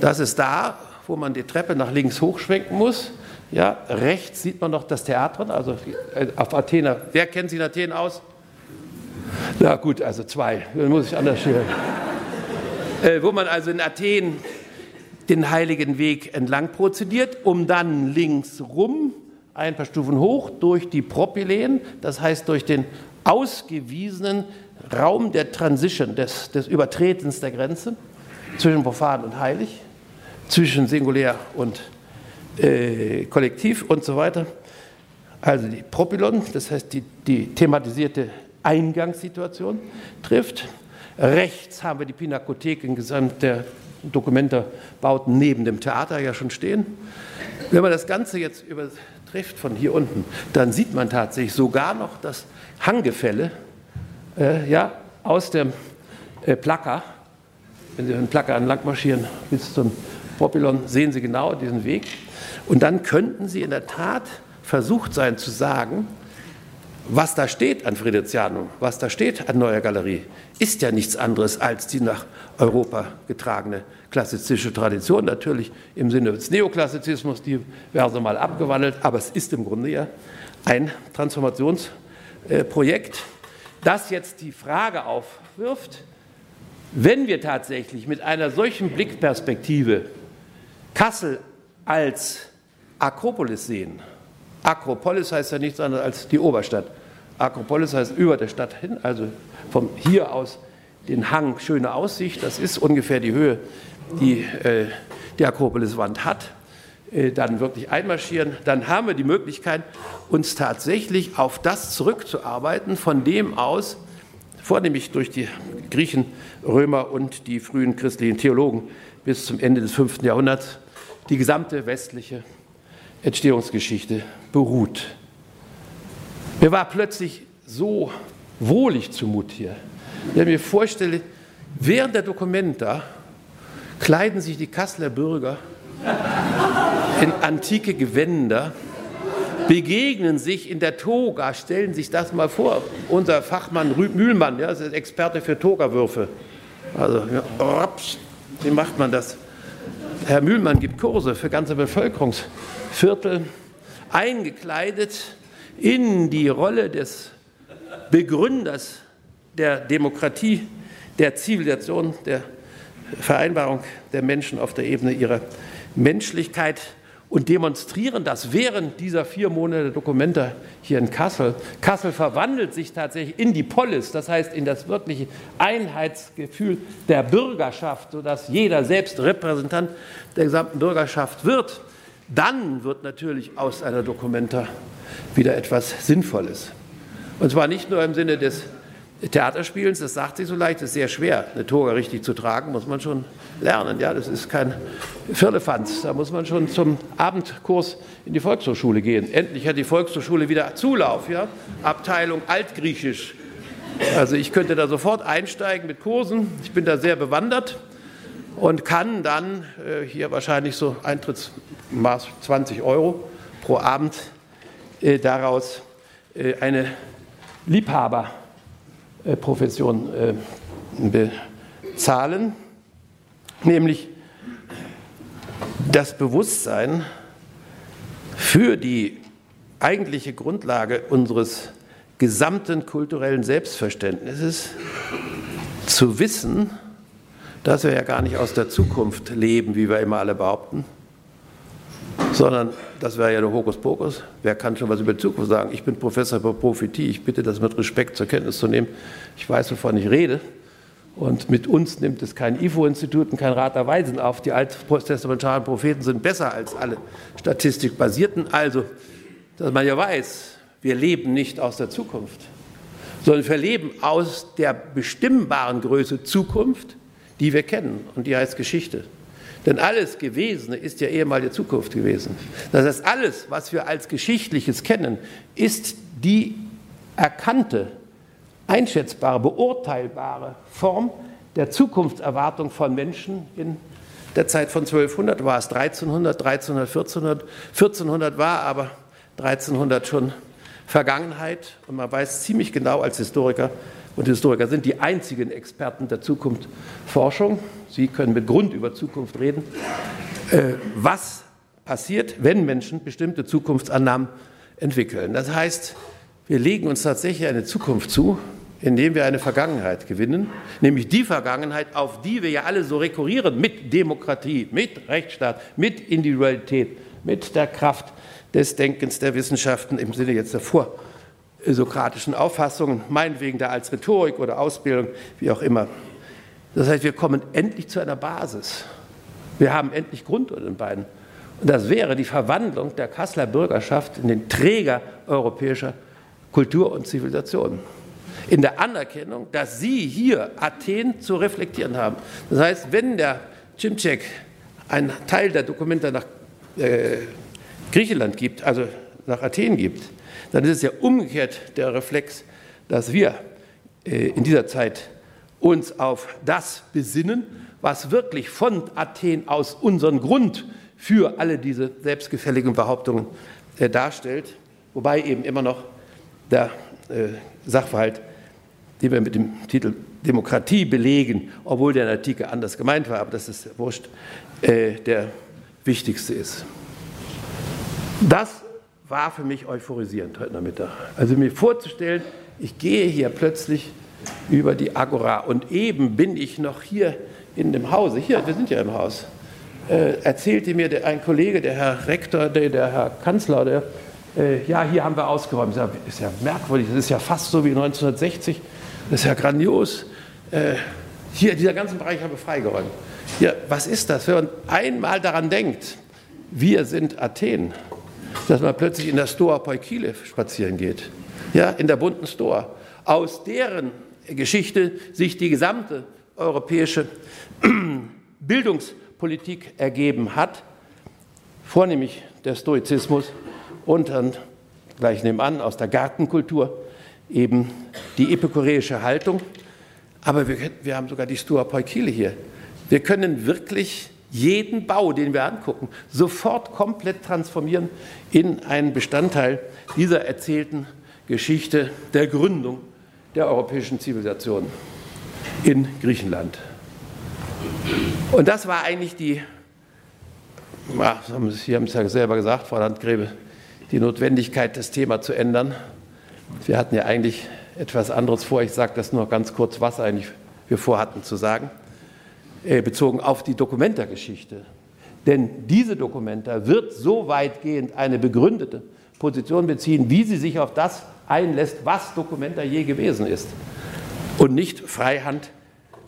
Das ist da, wo man die Treppe nach links hochschwenken muss. Ja, rechts sieht man noch das Theater, also äh, auf Athena. Wer kennt sich in Athen aus? Na gut, also zwei, dann muss ich anders stellen. äh, wo man also in Athen den heiligen Weg entlang prozediert, um dann links rum ein paar Stufen hoch durch die Propyläen, das heißt durch den ausgewiesenen Raum der Transition, des, des Übertretens der Grenze zwischen profan und heilig, zwischen singulär und äh, kollektiv und so weiter. Also die Propylon, das heißt die, die thematisierte Eingangssituation trifft. Rechts haben wir die Pinakothek in Gesamt der Dokumentebauten neben dem Theater ja schon stehen. Wenn man das Ganze jetzt übertrifft von hier unten, dann sieht man tatsächlich sogar noch das Hanggefälle äh, ja, aus dem äh, Placker. Wenn Sie den Placker entlang marschieren bis zum Propylon, sehen Sie genau diesen Weg. Und dann könnten Sie in der Tat versucht sein zu sagen, was da steht an Fridezianum, was da steht an Neuer Galerie, ist ja nichts anderes als die nach Europa getragene klassizistische Tradition, natürlich im Sinne des Neoklassizismus, diverse Mal abgewandelt, aber es ist im Grunde ja ein Transformationsprojekt, das jetzt die Frage aufwirft, wenn wir tatsächlich mit einer solchen Blickperspektive Kassel als Akropolis sehen, Akropolis heißt ja nichts anderes als die Oberstadt. Akropolis heißt über der Stadt hin, also von hier aus den Hang, schöne Aussicht, das ist ungefähr die Höhe, die äh, die Akropoliswand hat, äh, dann wirklich einmarschieren, dann haben wir die Möglichkeit, uns tatsächlich auf das zurückzuarbeiten, von dem aus, vornehmlich durch die Griechen, Römer und die frühen christlichen Theologen bis zum Ende des 5. Jahrhunderts, die gesamte westliche Entstehungsgeschichte beruht. Mir war plötzlich so wohlig zumut hier. Wenn ich mir vorstelle, während der Dokumenta kleiden sich die Kasseler Bürger in antike Gewänder, begegnen sich in der Toga, stellen sich das mal vor. Unser Fachmann Mühlmann, ja, ist Experte für Togawürfe. Also, ja, wie macht man das? Herr Mühlmann gibt Kurse für ganze Bevölkerungs- Viertel eingekleidet in die Rolle des Begründers der Demokratie, der Zivilisation, der Vereinbarung der Menschen auf der Ebene ihrer Menschlichkeit und demonstrieren das während dieser vier Monate Dokumente hier in Kassel. Kassel verwandelt sich tatsächlich in die Polis, das heißt in das wirkliche Einheitsgefühl der Bürgerschaft, sodass jeder selbst Repräsentant der gesamten Bürgerschaft wird. Dann wird natürlich aus einer Dokumenta wieder etwas Sinnvolles. Und zwar nicht nur im Sinne des Theaterspielens, das sagt sich so leicht, das ist sehr schwer. Eine Toga richtig zu tragen, muss man schon lernen. Ja, das ist kein Firlefanz. Da muss man schon zum Abendkurs in die Volkshochschule gehen. Endlich hat die Volkshochschule wieder Zulauf. Ja? Abteilung Altgriechisch. Also ich könnte da sofort einsteigen mit Kursen. Ich bin da sehr bewandert und kann dann äh, hier wahrscheinlich so Eintrittsmaß 20 Euro pro Abend äh, daraus äh, eine Liebhaberprofession bezahlen, nämlich das Bewusstsein für die eigentliche Grundlage unseres gesamten kulturellen Selbstverständnisses zu wissen, dass wir ja gar nicht aus der Zukunft leben, wie wir immer alle behaupten, sondern das wäre ja der Hokuspokus. Wer kann schon was über die Zukunft sagen? Ich bin Professor für Prophetie. Ich bitte das mit Respekt zur Kenntnis zu nehmen. Ich weiß, wovon ich rede. Und mit uns nimmt es kein IFO-Institut und kein Rat der Weisen auf. Die alttestamentalen Propheten sind besser als alle statistikbasierten. Also, dass man ja weiß, wir leben nicht aus der Zukunft, sondern wir leben aus der bestimmbaren Größe Zukunft, die wir kennen. Und die heißt Geschichte. Denn alles Gewesene ist ja ehemalige Zukunft gewesen. Das heißt, alles, was wir als Geschichtliches kennen, ist die erkannte, einschätzbare, beurteilbare Form der Zukunftserwartung von Menschen in der Zeit von 1200 war es 1300, 1300, 1400. 1400 war aber 1300 schon Vergangenheit und man weiß ziemlich genau als Historiker, und Historiker sind die einzigen Experten der Zukunftsforschung. Sie können mit Grund über Zukunft reden. Äh, was passiert, wenn Menschen bestimmte Zukunftsannahmen entwickeln? Das heißt, wir legen uns tatsächlich eine Zukunft zu, indem wir eine Vergangenheit gewinnen, nämlich die Vergangenheit, auf die wir ja alle so rekurrieren, mit Demokratie, mit Rechtsstaat, mit Individualität, mit der Kraft des Denkens der Wissenschaften im Sinne jetzt der Vor- sokratischen Auffassungen, meinetwegen da als Rhetorik oder Ausbildung, wie auch immer. Das heißt, wir kommen endlich zu einer Basis. Wir haben endlich Grund unter den beiden. Und das wäre die Verwandlung der Kasseler Bürgerschaft in den Träger europäischer Kultur und Zivilisation. In der Anerkennung, dass Sie hier Athen zu reflektieren haben. Das heißt, wenn der Cimcek einen Teil der Dokumente nach äh, Griechenland gibt, also nach Athen gibt, dann ist es ja umgekehrt der Reflex, dass wir äh, in dieser Zeit uns auf das besinnen, was wirklich von Athen aus unseren Grund für alle diese selbstgefälligen Behauptungen äh, darstellt, wobei eben immer noch der äh, Sachverhalt, den wir mit dem Titel Demokratie belegen, obwohl der in Antike anders gemeint war, aber das ist wurscht, der wichtigste ist. Das war für mich euphorisierend heute Nachmittag. Also mir vorzustellen, ich gehe hier plötzlich über die Agora und eben bin ich noch hier in dem Hause, hier, wir sind ja im Haus, äh, erzählte mir der, ein Kollege, der Herr Rektor, der, der Herr Kanzler, der, äh, ja, hier haben wir ausgeräumt. Das ist ja merkwürdig, das ist ja fast so wie 1960, das ist ja grandios. Äh, hier, dieser ganze Bereich haben wir freigeräumt. Ja, was ist das? Wenn man einmal daran denkt, wir sind Athen, dass man plötzlich in der Stoa Poikile spazieren geht, ja, in der bunten Stoa, aus deren Geschichte sich die gesamte europäische Bildungspolitik ergeben hat, vornehmlich der Stoizismus und dann gleich nebenan aus der Gartenkultur eben die epikureische Haltung. Aber wir, wir haben sogar die Stoa Poikile hier. Wir können wirklich jeden Bau, den wir angucken, sofort komplett transformieren in einen Bestandteil dieser erzählten Geschichte der Gründung der europäischen Zivilisation in Griechenland. Und das war eigentlich die, Sie haben es ja selber gesagt, Frau Landgräbe, die Notwendigkeit, das Thema zu ändern. Wir hatten ja eigentlich etwas anderes vor. Ich sage das nur ganz kurz, was eigentlich wir vorhatten zu sagen. Äh, bezogen auf die Dokumentargeschichte. Denn diese Dokumenta wird so weitgehend eine begründete Position beziehen, wie sie sich auf das einlässt, was Dokumenta je gewesen ist. Und nicht freihand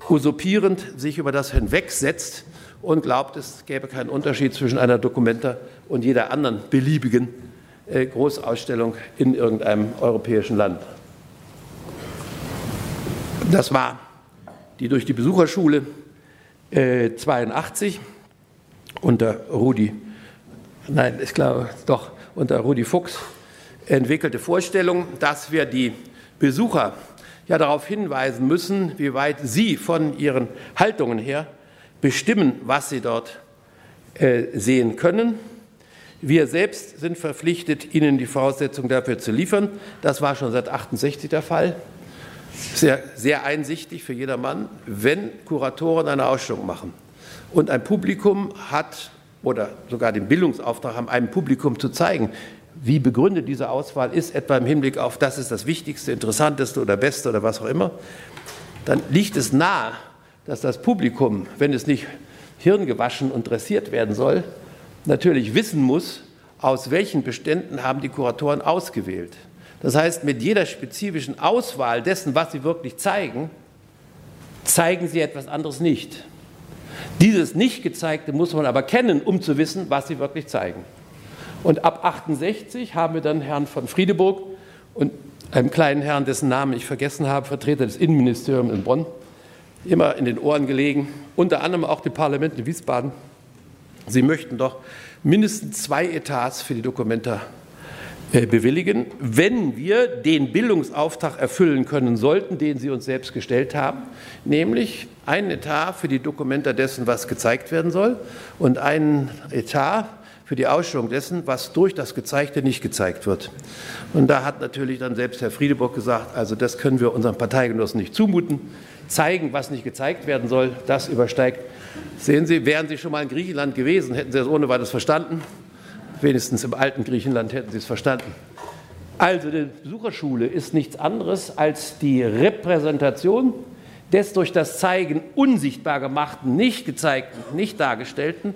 usurpierend sich über das hinwegsetzt und glaubt, es gäbe keinen Unterschied zwischen einer Documenta und jeder anderen beliebigen äh, Großausstellung in irgendeinem europäischen Land. Das war die durch die Besucherschule äh, 82 unter Rudi, nein, ich glaube doch, unter Rudi Fuchs entwickelte Vorstellung, dass wir die Besucher ja darauf hinweisen müssen, wie weit sie von ihren Haltungen her bestimmen, was sie dort äh, sehen können. Wir selbst sind verpflichtet, ihnen die Voraussetzungen dafür zu liefern. Das war schon seit 68 der Fall. Sehr, sehr einsichtig für jedermann, wenn Kuratoren eine Ausstellung machen und ein Publikum hat oder sogar den Bildungsauftrag haben, einem Publikum zu zeigen, wie begründet diese Auswahl ist, etwa im Hinblick auf, das ist das Wichtigste, Interessanteste oder Beste oder was auch immer, dann liegt es nahe, dass das Publikum, wenn es nicht hirngewaschen und dressiert werden soll, natürlich wissen muss, aus welchen Beständen haben die Kuratoren ausgewählt. Das heißt, mit jeder spezifischen Auswahl dessen, was sie wirklich zeigen, zeigen sie etwas anderes nicht. Dieses Nicht-Gezeigte muss man aber kennen, um zu wissen, was sie wirklich zeigen. Und ab 68 haben wir dann Herrn von Friedeburg und einem kleinen Herrn, dessen Namen ich vergessen habe, Vertreter des Innenministeriums in Bonn, immer in den Ohren gelegen, unter anderem auch dem Parlament in Wiesbaden. Sie möchten doch mindestens zwei Etats für die Dokumenta bewilligen, wenn wir den Bildungsauftrag erfüllen können sollten, den Sie uns selbst gestellt haben, nämlich einen Etat für die Dokumenta dessen, was gezeigt werden soll, und einen Etat für die Ausstellung dessen, was durch das Gezeigte nicht gezeigt wird. Und da hat natürlich dann selbst Herr Friedeburg gesagt, also das können wir unseren Parteigenossen nicht zumuten. Zeigen, was nicht gezeigt werden soll, das übersteigt. Sehen Sie, wären Sie schon mal in Griechenland gewesen, hätten Sie das ohne weiteres verstanden. Wenigstens im alten Griechenland hätten Sie es verstanden. Also die Besucherschule ist nichts anderes als die Repräsentation des durch das Zeigen unsichtbar gemachten, nicht gezeigten, nicht dargestellten,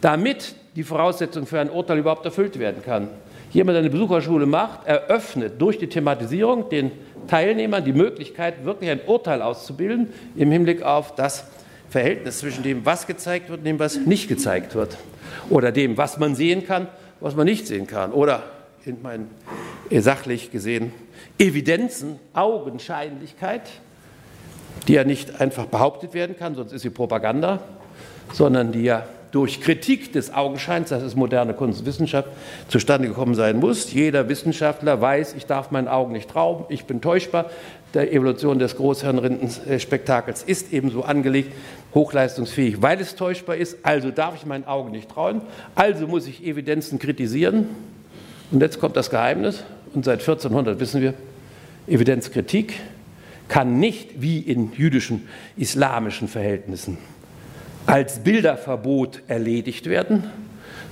damit die Voraussetzung für ein Urteil überhaupt erfüllt werden kann. Jemand, der eine Besucherschule macht, eröffnet durch die Thematisierung den Teilnehmern die Möglichkeit, wirklich ein Urteil auszubilden im Hinblick auf das Verhältnis zwischen dem, was gezeigt wird und dem, was nicht gezeigt wird. Oder dem, was man sehen kann, was man nicht sehen kann. Oder in meinen äh, sachlich gesehen Evidenzen, Augenscheinlichkeit, die ja nicht einfach behauptet werden kann, sonst ist sie Propaganda, sondern die ja durch Kritik des Augenscheins, das ist moderne Kunstwissenschaft, zustande gekommen sein muss. Jeder Wissenschaftler weiß, ich darf meinen Augen nicht trauen, ich bin täuschbar. Der Evolution des Großhirnrindenspektakels ist ebenso angelegt, hochleistungsfähig, weil es täuschbar ist. Also darf ich meinen Augen nicht trauen. Also muss ich Evidenzen kritisieren. Und jetzt kommt das Geheimnis. Und seit 1400 wissen wir, Evidenzkritik kann nicht wie in jüdischen, islamischen Verhältnissen als Bilderverbot erledigt werden,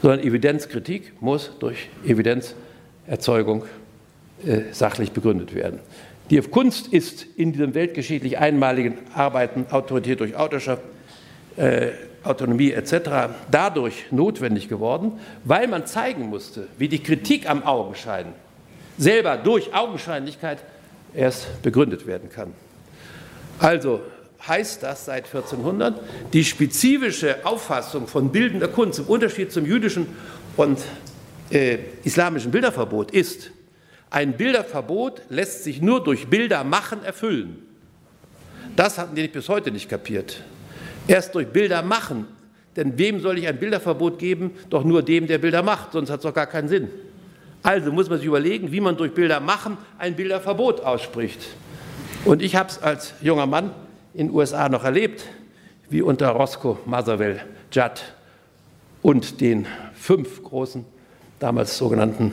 sondern Evidenzkritik muss durch Evidenzerzeugung äh, sachlich begründet werden. Die Kunst ist in diesem weltgeschichtlich einmaligen Arbeiten Autorität durch Autorschaft, äh, Autonomie etc. dadurch notwendig geworden, weil man zeigen musste, wie die Kritik am Augenschein selber durch Augenscheinlichkeit erst begründet werden kann. Also heißt das seit 1400, die spezifische Auffassung von bildender Kunst im Unterschied zum jüdischen und äh, islamischen Bilderverbot ist, ein Bilderverbot lässt sich nur durch Bilder machen erfüllen. Das hatten die bis heute nicht kapiert. Erst durch Bilder machen. Denn wem soll ich ein Bilderverbot geben? Doch nur dem, der Bilder macht, sonst hat es doch gar keinen Sinn. Also muss man sich überlegen, wie man durch Bilder machen ein Bilderverbot ausspricht. Und ich habe es als junger Mann in den USA noch erlebt, wie unter Roscoe Motherwell Judd und den fünf großen, damals sogenannten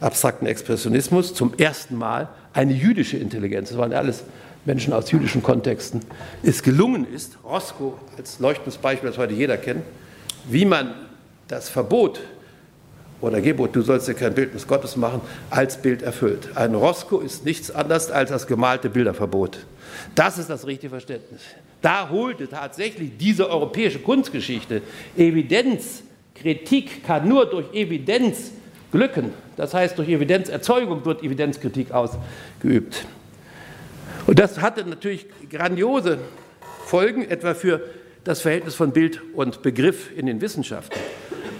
abstrakten Expressionismus zum ersten Mal eine jüdische Intelligenz, das waren alles Menschen aus jüdischen Kontexten, es gelungen ist, Roscoe als leuchtendes Beispiel, das heute jeder kennt, wie man das Verbot oder Gebot, du sollst dir kein Bildnis Gottes machen, als Bild erfüllt. Ein Roscoe ist nichts anderes als das gemalte Bilderverbot. Das ist das richtige Verständnis. Da holte tatsächlich diese europäische Kunstgeschichte Evidenz. Kritik kann nur durch Evidenz glücken. Das heißt, durch Evidenzerzeugung wird Evidenzkritik ausgeübt. Und das hatte natürlich grandiose Folgen, etwa für das Verhältnis von Bild und Begriff in den Wissenschaften.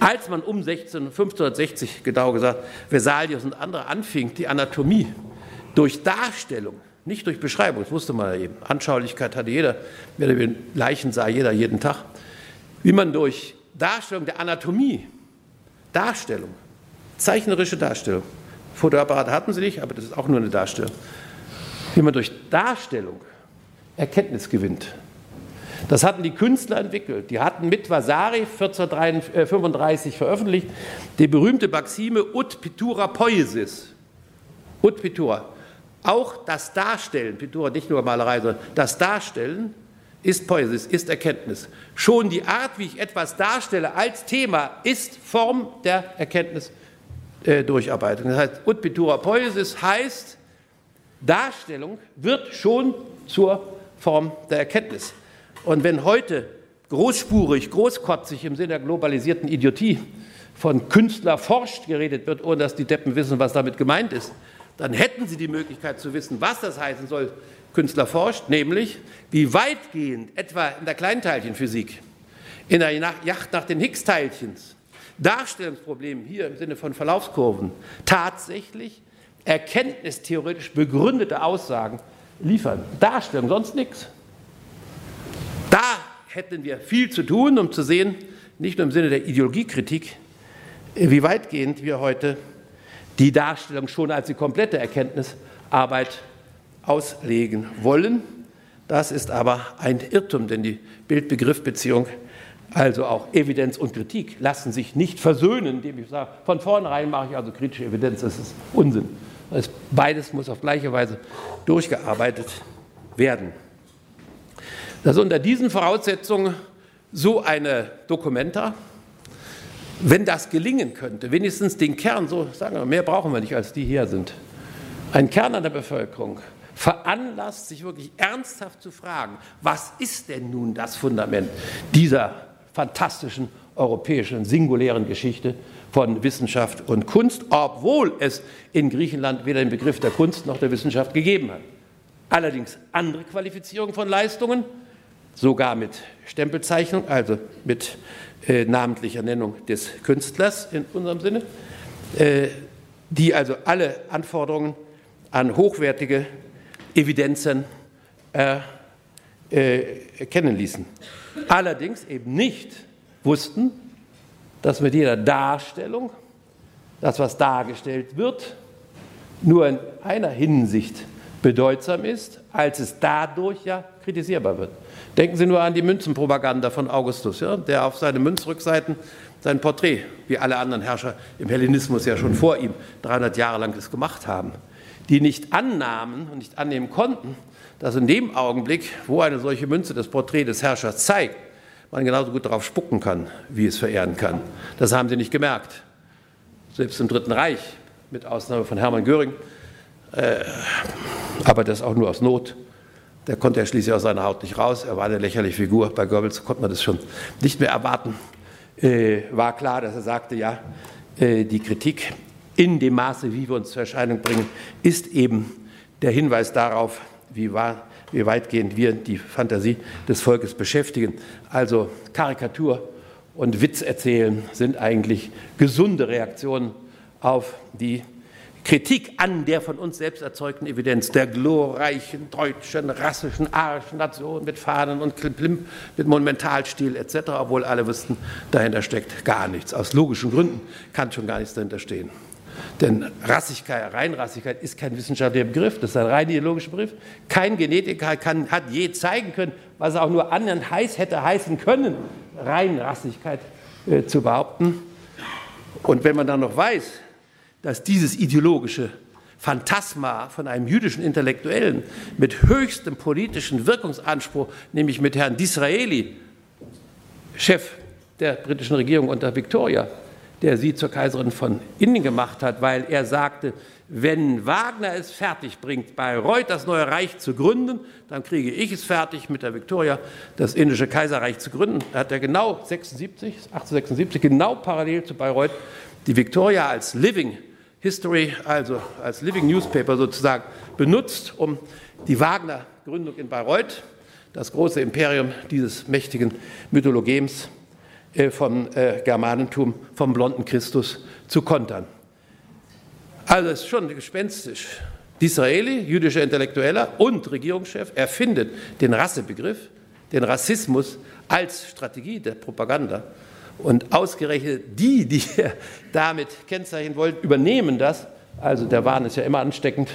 Als man um 16, 1560, genau gesagt, Vesalius und andere anfing, die Anatomie durch Darstellung, nicht durch Beschreibung, das wusste man ja eben, Anschaulichkeit hatte jeder, Leichen sah jeder jeden Tag, wie man durch Darstellung der Anatomie, Darstellung, zeichnerische Darstellung, Fotoapparate hatten sie nicht, aber das ist auch nur eine Darstellung, wie man durch Darstellung Erkenntnis gewinnt. Das hatten die Künstler entwickelt. Die hatten mit Vasari 1435 veröffentlicht die berühmte Maxime Ut Pittura Poesis. Ut Pittura. Auch das Darstellen, Pittura nicht nur Malerei, sondern das Darstellen ist Poesis, ist Erkenntnis. Schon die Art, wie ich etwas darstelle als Thema, ist Form der Erkenntnisdurcharbeitung. Äh, das heißt, Ut Pittura Poesis heißt, Darstellung wird schon zur Form der Erkenntnis. Und wenn heute großspurig, großkotzig im Sinne der globalisierten Idiotie von Künstler forscht geredet wird, ohne dass die Deppen wissen, was damit gemeint ist, dann hätten sie die Möglichkeit zu wissen, was das heißen soll, Künstler forscht, nämlich wie weitgehend etwa in der Kleinteilchenphysik, in der Yacht nach den Higgs-Teilchens, Darstellungsproblemen hier im Sinne von Verlaufskurven tatsächlich erkenntnistheoretisch begründete Aussagen liefern. Darstellung, sonst nichts. Da hätten wir viel zu tun, um zu sehen, nicht nur im Sinne der Ideologiekritik, wie weitgehend wir heute die Darstellung schon als die komplette Erkenntnisarbeit auslegen wollen. Das ist aber ein Irrtum, denn die Bildbegriffbeziehung, also auch Evidenz und Kritik, lassen sich nicht versöhnen, indem ich sage, von vornherein mache ich also kritische Evidenz, das ist Unsinn. Beides muss auf gleiche Weise durchgearbeitet werden. Dass unter diesen Voraussetzungen so eine Dokumenta, wenn das gelingen könnte, wenigstens den Kern, so sagen wir, mehr brauchen wir nicht, als die hier sind, ein Kern an der Bevölkerung veranlasst, sich wirklich ernsthaft zu fragen, was ist denn nun das Fundament dieser fantastischen europäischen singulären Geschichte von Wissenschaft und Kunst, obwohl es in Griechenland weder den Begriff der Kunst noch der Wissenschaft gegeben hat. Allerdings andere Qualifizierung von Leistungen, sogar mit Stempelzeichnung, also mit äh, namentlicher Nennung des Künstlers in unserem Sinne, äh, die also alle Anforderungen an hochwertige Evidenzen äh, erkennen ließen. Allerdings eben nicht wussten, dass mit jeder Darstellung das, was dargestellt wird, nur in einer Hinsicht bedeutsam ist, als es dadurch ja kritisierbar wird. Denken Sie nur an die Münzenpropaganda von Augustus, ja, der auf seine Münzrückseiten sein Porträt, wie alle anderen Herrscher im Hellenismus ja schon vor ihm 300 Jahre lang es gemacht haben, die nicht annahmen und nicht annehmen konnten, dass in dem Augenblick, wo eine solche Münze das Porträt des Herrschers zeigt, man genauso gut darauf spucken kann, wie es verehren kann. Das haben sie nicht gemerkt. Selbst im Dritten Reich, mit Ausnahme von Hermann Göring, äh, aber das auch nur aus Not. Der konnte ja schließlich aus seiner Haut nicht raus. Er war eine lächerliche Figur. Bei Goebbels konnte man das schon nicht mehr erwarten. Äh, war klar, dass er sagte, ja, äh, die Kritik in dem Maße, wie wir uns zur Erscheinung bringen, ist eben der Hinweis darauf, wie wahr wie weitgehend wir die Fantasie des Volkes beschäftigen. Also Karikatur und Witz erzählen sind eigentlich gesunde Reaktionen auf die Kritik an der von uns selbst erzeugten Evidenz der glorreichen deutschen, rassischen, arischen Nation mit Fahnen und Klim, mit Monumentalstil etc., obwohl alle wussten, dahinter steckt gar nichts. Aus logischen Gründen kann schon gar nichts dahinter stehen. Denn Rassigkeit, Reinrassigkeit ist kein wissenschaftlicher Begriff, das ist ein rein ideologischer Begriff. Kein Genetiker kann, hat je zeigen können, was auch nur anderen heiß hätte heißen können, Reinrassigkeit äh, zu behaupten. Und wenn man dann noch weiß, dass dieses ideologische Phantasma von einem jüdischen Intellektuellen mit höchstem politischen Wirkungsanspruch, nämlich mit Herrn Disraeli, Chef der britischen Regierung unter Victoria, der sie zur Kaiserin von Indien gemacht hat, weil er sagte, wenn Wagner es fertig bringt, Bayreuth das neue Reich zu gründen, dann kriege ich es fertig, mit der Victoria das indische Kaiserreich zu gründen. Da hat er genau 76, 1876, genau parallel zu Bayreuth, die Victoria als Living History, also als Living Newspaper sozusagen benutzt, um die Wagner-Gründung in Bayreuth das große Imperium dieses mächtigen Mythologems vom äh, Germanentum, vom blonden Christus zu kontern. Also es ist schon gespenstisch. Disraeli, jüdischer Intellektueller und Regierungschef, erfindet den Rassebegriff, den Rassismus als Strategie der Propaganda. Und ausgerechnet die, die damit kennzeichnen wollen, übernehmen das. Also der Wahn ist ja immer ansteckend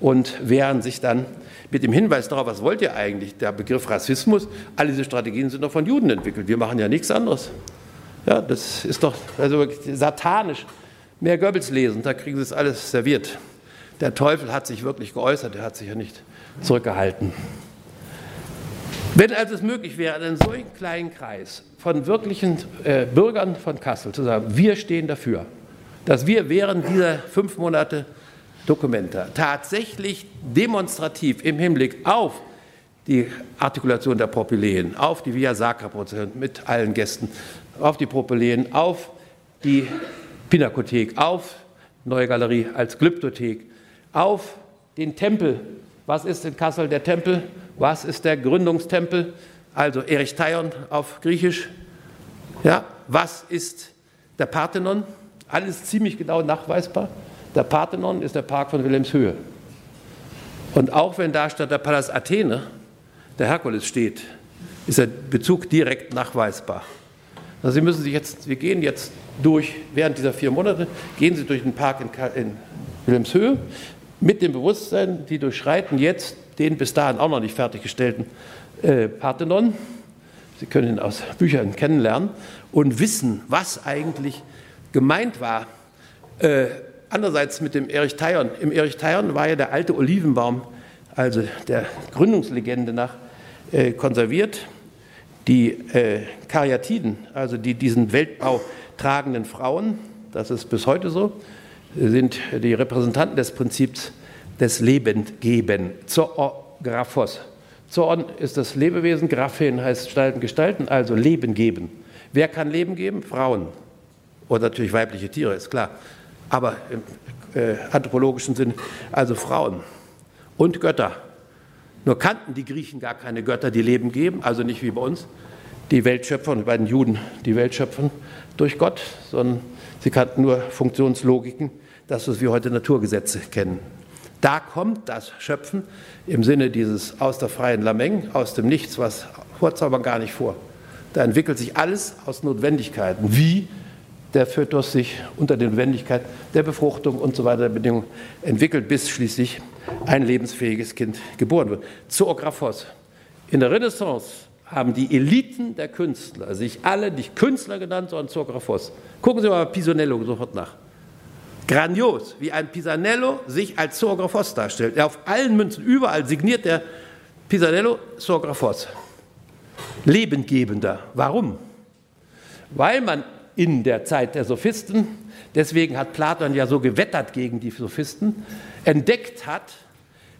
und wehren sich dann mit dem Hinweis darauf, was wollt ihr eigentlich? Der Begriff Rassismus, all diese Strategien sind doch von Juden entwickelt. Wir machen ja nichts anderes. Ja, das ist doch also satanisch. Mehr Goebbels lesen, da kriegen sie es alles serviert. Der Teufel hat sich wirklich geäußert, er hat sich ja nicht zurückgehalten. Wenn also es möglich wäre, einen solchen kleinen Kreis von wirklichen äh, Bürgern von Kassel zu sagen, wir stehen dafür, dass wir während dieser fünf Monate Dokumenta tatsächlich demonstrativ im Hinblick auf die Artikulation der Propyläen, auf die Via Sacra Prozession mit allen Gästen, auf die Propyläen, auf die Pinakothek, auf Neue Galerie als Glyptothek, auf den Tempel. Was ist in Kassel der Tempel? Was ist der Gründungstempel? Also Erich Theion auf Griechisch. Ja, was ist der Parthenon? Alles ziemlich genau nachweisbar. Der Parthenon ist der Park von Wilhelmshöhe. Und auch wenn da statt der Palast Athene der Herkules steht, ist der Bezug direkt nachweisbar. Also Sie müssen sich jetzt, wir gehen jetzt durch, während dieser vier Monate, gehen Sie durch den Park in, in Wilhelmshöhe mit dem Bewusstsein, Sie durchschreiten jetzt den bis dahin auch noch nicht fertiggestellten äh, Parthenon. Sie können ihn aus Büchern kennenlernen und wissen, was eigentlich gemeint war. Äh, andererseits mit dem Erich Theion. Im Erich Theion war ja der alte Olivenbaum, also der Gründungslegende nach, äh, konserviert. Die äh, Karyatiden, also die diesen Weltbau tragenden Frauen, das ist bis heute so, sind die Repräsentanten des Prinzips des Lebendgeben, Zoographos. Zoon ist das Lebewesen, Graphen heißt Gestalten, Gestalten, also Leben geben. Wer kann Leben geben? Frauen. Oder natürlich weibliche Tiere, ist klar. Aber im äh, anthropologischen Sinn, also Frauen und Götter. Nur kannten die Griechen gar keine Götter, die Leben geben, also nicht wie bei uns, die Weltschöpfer und bei den Juden die Welt schöpfen durch Gott, sondern sie kannten nur Funktionslogiken, das, was wir heute Naturgesetze kennen. Da kommt das Schöpfen im Sinne dieses aus der freien Lameng, aus dem Nichts, was vorzaubern gar nicht vor. Da entwickelt sich alles aus Notwendigkeiten, wie der Fötus sich unter der Notwendigkeit der Befruchtung und so weiter der Bedingungen entwickelt, bis schließlich ein lebensfähiges Kind geboren wird. Zoographos. In der Renaissance haben die Eliten der Künstler sich alle nicht Künstler genannt, sondern Zoographos. Gucken Sie mal Pisonello sofort nach. Grandios, wie ein Pisanello sich als Zoographos darstellt. auf allen Münzen, überall signiert der Pisanello Zoographos. Lebengebender. Warum? Weil man in der Zeit der Sophisten, deswegen hat Platon ja so gewettert gegen die Sophisten, entdeckt hat,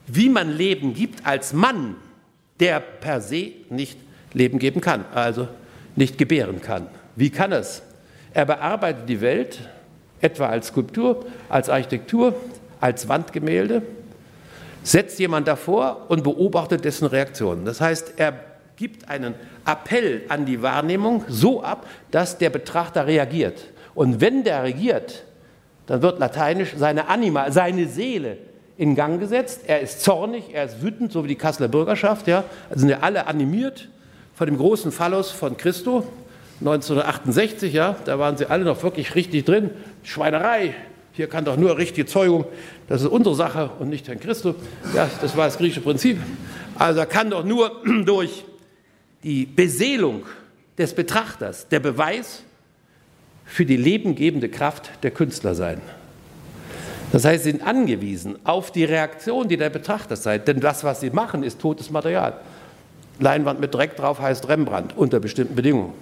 wie man Leben gibt als Mann, der per se nicht Leben geben kann, also nicht gebären kann. Wie kann es? Er bearbeitet die Welt etwa als Skulptur, als Architektur, als Wandgemälde, setzt jemand davor und beobachtet dessen Reaktionen. Das heißt, er gibt einen Appell an die Wahrnehmung so ab, dass der Betrachter reagiert. Und wenn der reagiert, dann wird lateinisch seine Anima, seine Seele in Gang gesetzt. Er ist zornig, er ist wütend, so wie die Kasseler Bürgerschaft. Ja. Also sind ja alle animiert von dem großen Phallus von Christo, 1968, ja, da waren sie alle noch wirklich richtig drin. Schweinerei, hier kann doch nur richtige Zeugung, das ist unsere Sache und nicht Herrn Christus. Ja, das war das griechische Prinzip. Also kann doch nur durch die Beseelung des Betrachters der Beweis für die lebengebende Kraft der Künstler sein. Das heißt, sie sind angewiesen auf die Reaktion, die der Betrachter seid, denn das, was sie machen, ist totes Material. Leinwand mit Dreck drauf heißt Rembrandt unter bestimmten Bedingungen.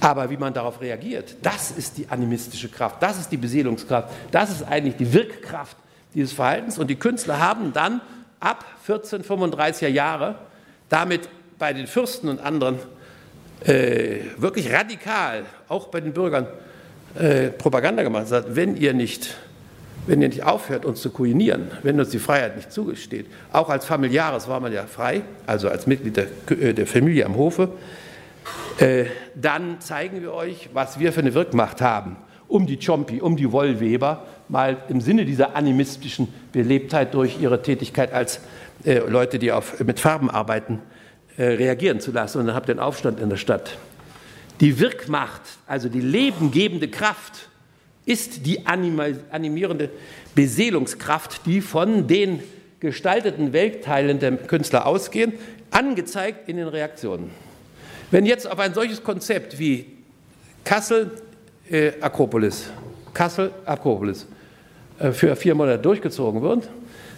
Aber wie man darauf reagiert, das ist die animistische Kraft, das ist die Beseelungskraft, das ist eigentlich die Wirkkraft dieses Verhaltens. Und die Künstler haben dann ab 1435er Jahre damit bei den Fürsten und anderen äh, wirklich radikal, auch bei den Bürgern, äh, Propaganda gemacht. Sagt, wenn ihr nicht wenn ihr nicht aufhört, uns zu kuinieren, wenn uns die Freiheit nicht zugesteht, auch als Familiares war man ja frei, also als Mitglied der, äh, der Familie am Hofe, äh, dann zeigen wir euch, was wir für eine Wirkmacht haben, um die Chompi, um die Wollweber, mal im Sinne dieser animistischen Belebtheit durch ihre Tätigkeit als äh, Leute, die auf, mit Farben arbeiten, äh, reagieren zu lassen. Und dann habt ihr einen Aufstand in der Stadt. Die Wirkmacht, also die lebengebende Kraft, ist die animierende Beseelungskraft, die von den gestalteten Weltteilen der Künstler ausgehen, angezeigt in den Reaktionen. Wenn jetzt auf ein solches Konzept wie Kassel äh, Akropolis, Kassel Akropolis äh, für vier Monate durchgezogen wird,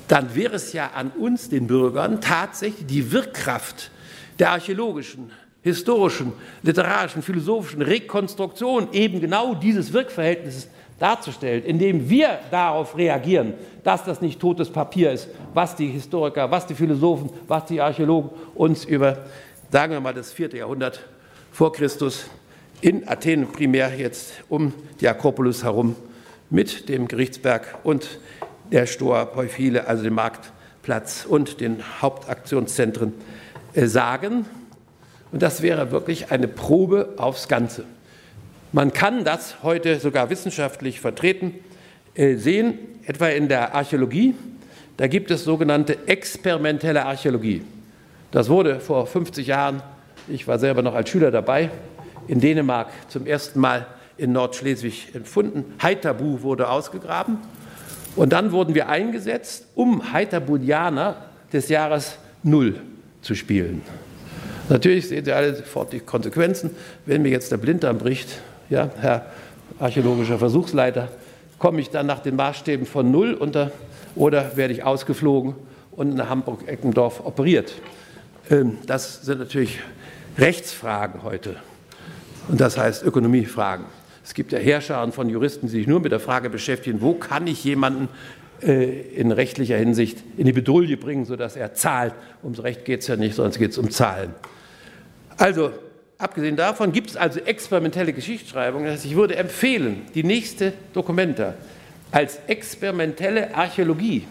dann wäre es ja an uns, den Bürgern, tatsächlich die Wirkkraft der archäologischen, historischen, literarischen, philosophischen Rekonstruktion eben genau dieses Wirkverhältnisses darzustellen, indem wir darauf reagieren, dass das nicht totes Papier ist, was die Historiker, was die Philosophen, was die Archäologen uns über, sagen wir mal, das vierte Jahrhundert vor Christus in Athen primär jetzt um die Akropolis herum mit dem Gerichtsberg und der Stoa Peuphile, also dem Marktplatz und den Hauptaktionszentren sagen. Und das wäre wirklich eine Probe aufs Ganze. Man kann das heute sogar wissenschaftlich vertreten äh, sehen, etwa in der Archäologie. Da gibt es sogenannte experimentelle Archäologie. Das wurde vor 50 Jahren, ich war selber noch als Schüler dabei, in Dänemark zum ersten Mal in Nordschleswig empfunden. Heiterbu wurde ausgegraben und dann wurden wir eingesetzt, um Heiterbudianer des Jahres Null zu spielen. Natürlich sehen Sie alle sofort die Konsequenzen. Wenn mir jetzt der Blinddarm bricht, ja, Herr archäologischer Versuchsleiter, komme ich dann nach den Maßstäben von Null unter oder werde ich ausgeflogen und in Hamburg-Eckendorf operiert? Ähm, das sind natürlich Rechtsfragen heute. Und das heißt Ökonomiefragen. Es gibt ja Herrscher von Juristen, die sich nur mit der Frage beschäftigen, wo kann ich jemanden in rechtlicher Hinsicht in die Bedouille bringen, sodass er zahlt. Ums Recht geht es ja nicht, es geht um Zahlen. Also Abgesehen davon gibt es also experimentelle Geschichtsschreibung. Das heißt, ich würde empfehlen, die nächste Dokumenta als experimentelle Archäologie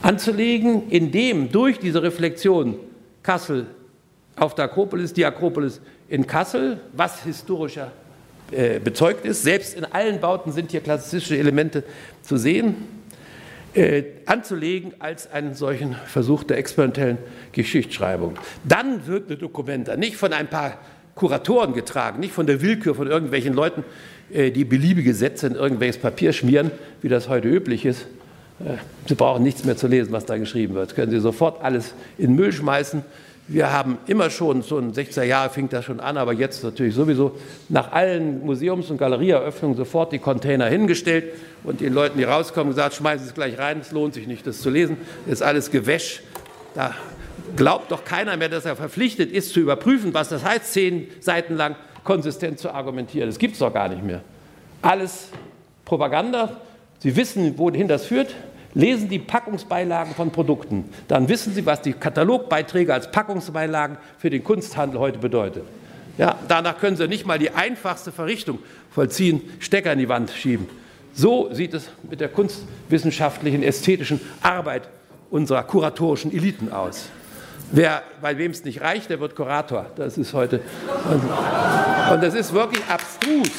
anzulegen, indem durch diese Reflexion Kassel auf der Akropolis, die Akropolis in Kassel, was historischer äh, bezeugt ist, selbst in allen Bauten sind hier klassische Elemente zu sehen, äh, anzulegen als einen solchen Versuch der experimentellen Geschichtsschreibung. Dann wirkt eine Dokumenta nicht von ein paar Kuratoren getragen, nicht von der Willkür von irgendwelchen Leuten, äh, die beliebige Sätze in irgendwelches Papier schmieren, wie das heute üblich ist. Äh, Sie brauchen nichts mehr zu lesen, was da geschrieben wird. Können Sie sofort alles in Müll schmeißen. Wir haben immer schon, so in 60er Jahren fing das schon an, aber jetzt natürlich sowieso nach allen Museums- und Galerieeröffnungen sofort die Container hingestellt und den Leuten, die rauskommen, gesagt, schmeißen Sie es gleich rein, es lohnt sich nicht, das zu lesen, das ist alles Gewäsch. Da glaubt doch keiner mehr, dass er verpflichtet ist, zu überprüfen, was das heißt, zehn Seiten lang konsistent zu argumentieren. Das gibt es doch gar nicht mehr. Alles Propaganda. Sie wissen, wohin das führt. Lesen die Packungsbeilagen von Produkten. Dann wissen Sie, was die Katalogbeiträge als Packungsbeilagen für den Kunsthandel heute bedeuten. Ja, danach können Sie nicht mal die einfachste Verrichtung vollziehen, Stecker in die Wand schieben. So sieht es mit der kunstwissenschaftlichen, ästhetischen Arbeit unserer kuratorischen Eliten aus. Wer, bei wem es nicht reicht, der wird Kurator. Das ist heute. Und, und das ist wirklich abstrus.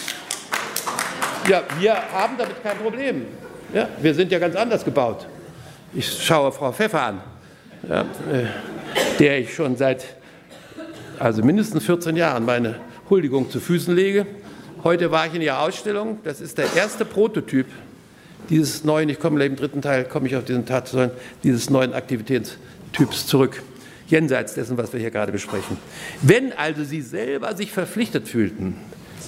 Ja, wir haben damit kein Problem. Ja, wir sind ja ganz anders gebaut. Ich schaue Frau Pfeffer an, ja, äh, der ich schon seit also mindestens 14 Jahren meine Huldigung zu Füßen lege. Heute war ich in ihrer Ausstellung. Das ist der erste Prototyp dieses neuen, ich komme im dritten Teil, komme ich auf diesen Tatsachen, dieses neuen Aktivitätstyps zurück jenseits dessen, was wir hier gerade besprechen. Wenn also Sie selber sich verpflichtet fühlten,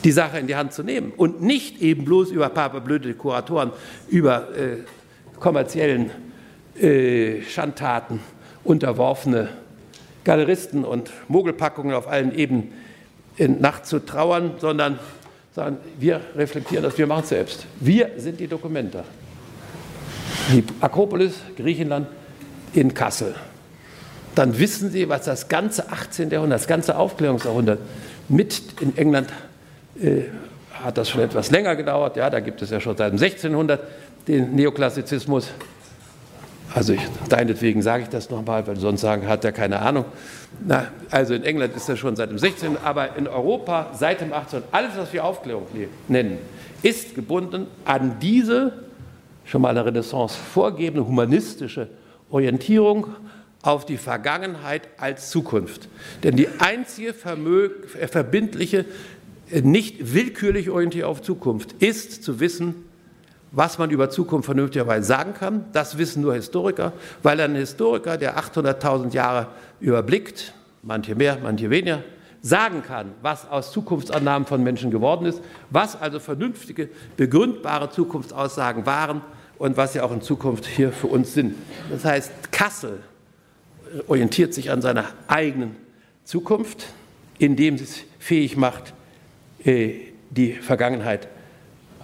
die Sache in die Hand zu nehmen und nicht eben bloß über paar blöde Kuratoren, über äh, kommerziellen äh, Schandtaten unterworfene Galeristen und Mogelpackungen auf allen Ebenen in Nacht zu trauern, sondern sagen, wir reflektieren das, wir machen es selbst. Wir sind die Dokumenta. Die Akropolis, Griechenland, in Kassel dann wissen Sie, was das ganze 18. Jahrhundert, das ganze Aufklärungsjahrhundert mit in England hat das schon etwas länger gedauert. Ja, da gibt es ja schon seit dem 1600 den Neoklassizismus. Also ich, deinetwegen sage ich das nochmal, weil sonst sagen, hat er keine Ahnung. Na, also in England ist das schon seit dem 16., aber in Europa seit dem 18. Alles, was wir Aufklärung nennen, ist gebunden an diese schon mal eine Renaissance vorgebende humanistische Orientierung auf die Vergangenheit als Zukunft. Denn die einzige äh, verbindliche, äh, nicht willkürliche Orientierung auf Zukunft ist zu wissen, was man über Zukunft vernünftigerweise sagen kann. Das wissen nur Historiker, weil ein Historiker, der 800.000 Jahre überblickt, manche mehr, manche weniger, sagen kann, was aus Zukunftsannahmen von Menschen geworden ist, was also vernünftige, begründbare Zukunftsaussagen waren und was sie auch in Zukunft hier für uns sind. Das heißt, Kassel orientiert sich an seiner eigenen Zukunft, indem sie es fähig macht, die Vergangenheit,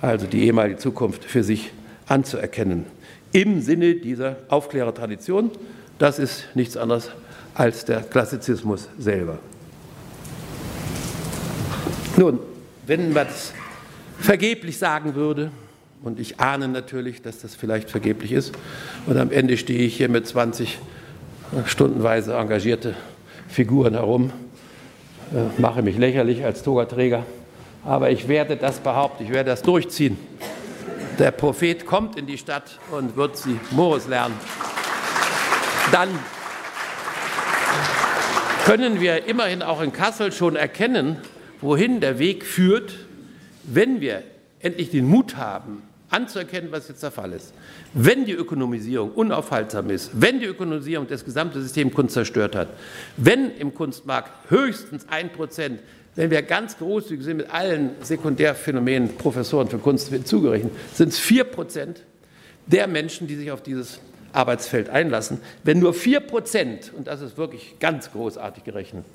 also die ehemalige Zukunft, für sich anzuerkennen. Im Sinne dieser Aufklärertradition, das ist nichts anderes als der Klassizismus selber. Nun, wenn man es vergeblich sagen würde, und ich ahne natürlich, dass das vielleicht vergeblich ist, und am Ende stehe ich hier mit 20 stundenweise engagierte Figuren herum, äh, mache mich lächerlich als Togaträger, aber ich werde das behaupten, ich werde das durchziehen. Der Prophet kommt in die Stadt und wird sie Mores lernen. Dann können wir immerhin auch in Kassel schon erkennen, wohin der Weg führt, wenn wir endlich den Mut haben, anzuerkennen, was jetzt der Fall ist. Wenn die Ökonomisierung unaufhaltsam ist, wenn die Ökonomisierung das gesamte System Kunst zerstört hat, wenn im Kunstmarkt höchstens ein Prozent, wenn wir ganz großzügig sind mit allen Sekundärphänomenen, Professoren für Kunst zugerechnet, sind es vier Prozent der Menschen, die sich auf dieses Arbeitsfeld einlassen. Wenn nur vier Prozent, und das ist wirklich ganz großartig gerechnet,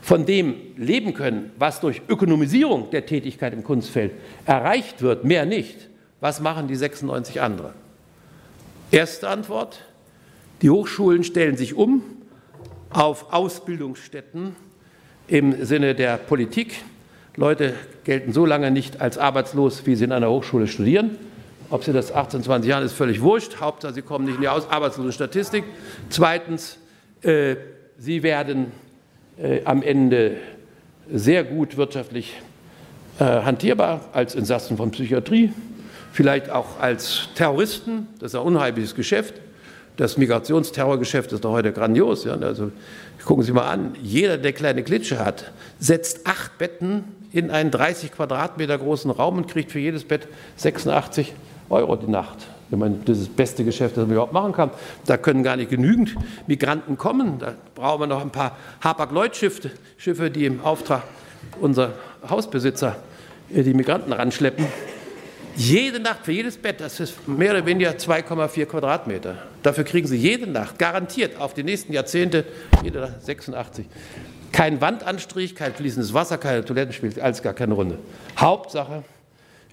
von dem leben können, was durch Ökonomisierung der Tätigkeit im Kunstfeld erreicht wird, mehr nicht, was machen die 96 andere? Erste Antwort, die Hochschulen stellen sich um auf Ausbildungsstätten im Sinne der Politik. Leute gelten so lange nicht als arbeitslos, wie sie in einer Hochschule studieren. Ob sie das 18, 20 Jahren ist völlig wurscht. Hauptsache, sie kommen nicht in die Arbeitslosenstatistik. Zweitens, äh, sie werden äh, am Ende sehr gut wirtschaftlich äh, hantierbar als Insassen von Psychiatrie, vielleicht auch als Terroristen. Das ist ein unheimliches Geschäft. Das Migrationsterrorgeschäft ist doch heute grandios. Ja? Also gucken Sie mal an, jeder, der kleine Klitsche hat, setzt acht Betten in einen 30 Quadratmeter großen Raum und kriegt für jedes Bett 86 Euro die Nacht. Ich meine, das ist das beste Geschäft, das man überhaupt machen kann. Da können gar nicht genügend Migranten kommen. Da brauchen wir noch ein paar Hapag-Lloyd-Schiffe, Schiffe, die im Auftrag unserer Hausbesitzer äh, die Migranten ranschleppen. Jede Nacht für jedes Bett, das ist mehr oder weniger 2,4 Quadratmeter. Dafür kriegen Sie jede Nacht garantiert auf die nächsten Jahrzehnte, jede Nacht 86. Kein Wandanstrich, kein fließendes Wasser, keine Toiletten, spielt alles gar keine Runde. Hauptsache,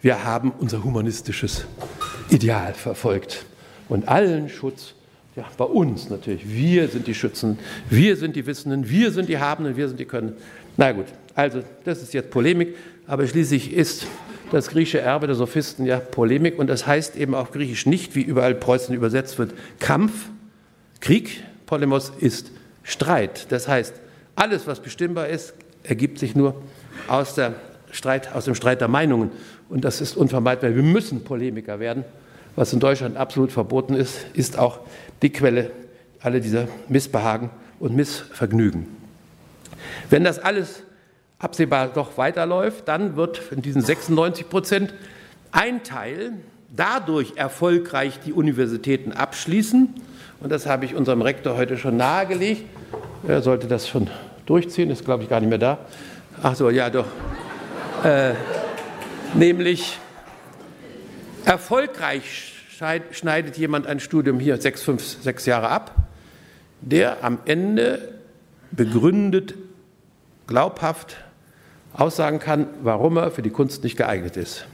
wir haben unser humanistisches Ideal verfolgt und allen Schutz, ja, bei uns natürlich. Wir sind die Schützen, wir sind die Wissenden, wir sind die Habenden, wir sind die Können. Na gut, also das ist jetzt Polemik, aber schließlich ist das griechische Erbe der Sophisten ja Polemik und das heißt eben auf Griechisch nicht, wie überall Preußen übersetzt wird, Kampf, Krieg, Polemos ist Streit. Das heißt, alles, was bestimmbar ist, ergibt sich nur aus, Streit, aus dem Streit der Meinungen und das ist unvermeidbar. Wir müssen Polemiker werden. Was in Deutschland absolut verboten ist, ist auch die Quelle aller dieser Missbehagen und Missvergnügen. Wenn das alles absehbar doch weiterläuft, dann wird in diesen 96 Prozent ein Teil dadurch erfolgreich die Universitäten abschließen. Und das habe ich unserem Rektor heute schon nahegelegt. Er sollte das schon durchziehen, ist, glaube ich, gar nicht mehr da. Ach so, ja, doch. Äh, nämlich erfolgreich schneidet jemand ein Studium hier sechs, fünf, sechs Jahre ab, der am Ende begründet, glaubhaft aussagen kann, warum er für die Kunst nicht geeignet ist.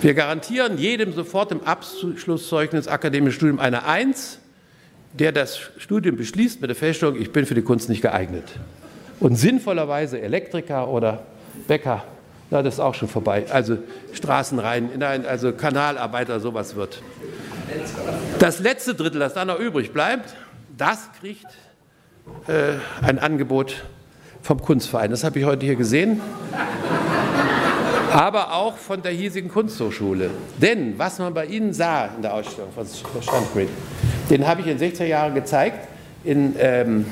Wir garantieren jedem sofort im Abschlusszeugnis akademisches Studium eine Eins, der das Studium beschließt mit der Feststellung, ich bin für die Kunst nicht geeignet. Und sinnvollerweise Elektriker oder Bäcker Na, das ist auch schon vorbei. Also Straßenreihen, nein, also Kanalarbeiter, sowas wird. Das letzte Drittel, das dann noch übrig bleibt, das kriegt äh, ein Angebot vom Kunstverein. Das habe ich heute hier gesehen. Aber auch von der hiesigen Kunsthochschule. Denn was man bei Ihnen sah in der Ausstellung von Standgrid, den habe ich in 60er Jahren gezeigt in, ähm,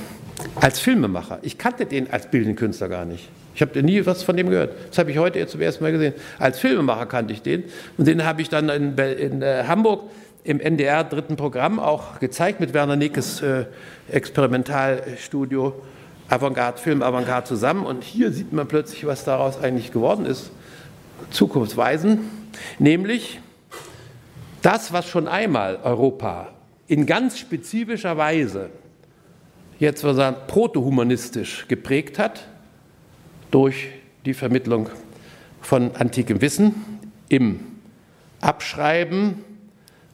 als Filmemacher. Ich kannte den als bildenden Künstler gar nicht. Ich habe nie was von dem gehört. Das habe ich heute zum ersten Mal gesehen. Als Filmemacher kannte ich den. Und den habe ich dann in, in äh, Hamburg im NDR dritten Programm auch gezeigt mit Werner Nickes äh, Experimentalstudio Avantgarde, Film Avantgarde zusammen. Und hier sieht man plötzlich, was daraus eigentlich geworden ist. Zukunftsweisen, nämlich das, was schon einmal Europa in ganz spezifischer Weise, jetzt wir sagen, protohumanistisch geprägt hat, durch die Vermittlung von antikem Wissen im Abschreiben,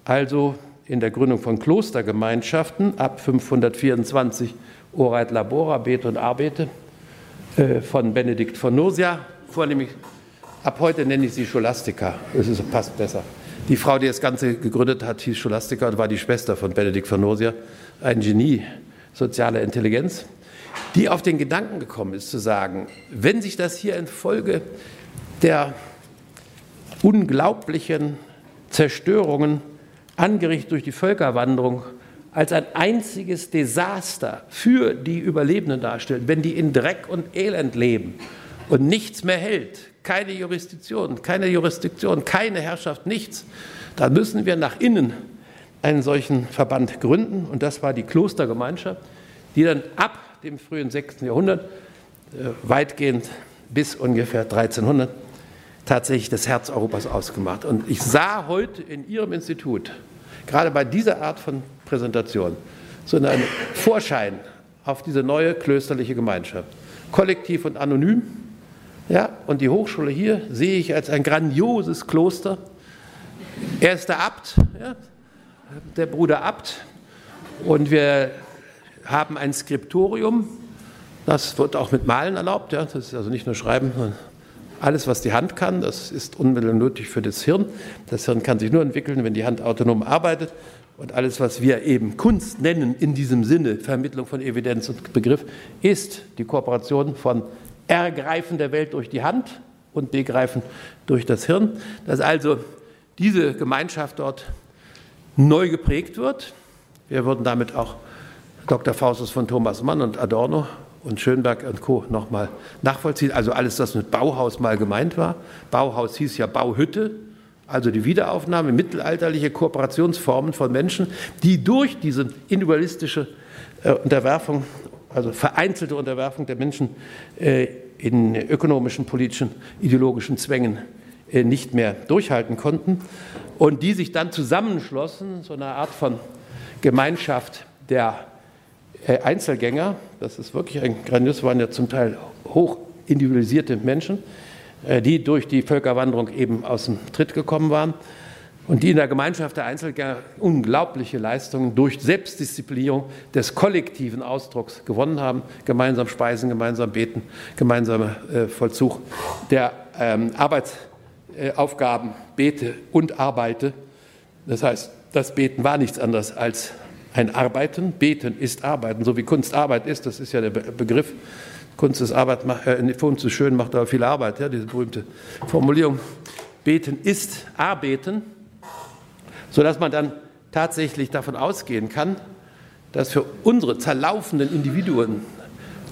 also in der Gründung von Klostergemeinschaften ab 524 Oreit Labora, Bete und Arbete äh, von Benedikt von Nursia, vornehmlich ab heute nenne ich sie Scholastica, es passt besser. Die Frau, die das Ganze gegründet hat, hieß Scholastica und war die Schwester von Benedikt von Nursia, ein Genie sozialer Intelligenz, die auf den Gedanken gekommen ist zu sagen, wenn sich das hier infolge der unglaublichen Zerstörungen angerichtet durch die Völkerwanderung als ein einziges Desaster für die Überlebenden darstellt, wenn die in Dreck und Elend leben und nichts mehr hält, keine Jurisdiktion, keine Jurisdiktion, keine Herrschaft, nichts, dann müssen wir nach innen einen solchen Verband gründen. Und das war die Klostergemeinschaft, die dann ab dem frühen 6. Jahrhundert, äh, weitgehend bis ungefähr 1300, tatsächlich das Herz Europas ausgemacht. Und ich sah heute in Ihrem Institut, gerade bei dieser Art von Präsentation, so einen Vorschein auf diese neue klösterliche Gemeinschaft. Kollektiv und anonym. Ja, und die Hochschule hier sehe ich als ein grandioses Kloster. Er ist der Abt, ja, der Bruder Abt. Und wir haben ein Skriptorium. Das wird auch mit Malen erlaubt. Ja. Das ist also nicht nur Schreiben, sondern alles, was die Hand kann, das ist unmittelbar nötig für das Hirn. Das Hirn kann sich nur entwickeln, wenn die Hand autonom arbeitet. Und alles, was wir eben Kunst nennen, in diesem Sinne, Vermittlung von Evidenz und Begriff, ist die Kooperation von Ergreifen der Welt durch die Hand und Begreifen durch das Hirn. Dass also diese Gemeinschaft dort neu geprägt wird. Wir würden damit auch Dr. Faustus von Thomas Mann und Adorno und Schönberg und Co. nochmal nachvollziehen. Also alles, was mit Bauhaus mal gemeint war. Bauhaus hieß ja Bauhütte, also die Wiederaufnahme mittelalterliche Kooperationsformen von Menschen, die durch diese individualistische äh, Unterwerfung, also vereinzelte Unterwerfung der Menschen äh, in ökonomischen, politischen, ideologischen Zwängen äh, nicht mehr durchhalten konnten. Und die sich dann zusammenschlossen, so eine Art von Gemeinschaft der äh, Einzelgänger, das ist wirklich ein grandios, waren ja zum Teil hoch individualisierte Menschen, die durch die Völkerwanderung eben aus dem Tritt gekommen waren und die in der Gemeinschaft der Einzelgänger unglaubliche Leistungen durch Selbstdisziplinierung des kollektiven Ausdrucks gewonnen haben. Gemeinsam speisen, gemeinsam beten, gemeinsamer äh, Vollzug der ähm, Arbeitsaufgaben, bete und arbeite. Das heißt, das Beten war nichts anderes als ein Arbeiten. Beten ist Arbeiten, so wie Kunst Arbeit ist, das ist ja der Begriff. Kunst ist Arbeit, äh, Kunst ist schön, macht aber viel Arbeit, ja, diese berühmte Formulierung. Beten ist Arbeiten, sodass man dann tatsächlich davon ausgehen kann, dass für unsere zerlaufenden Individuen,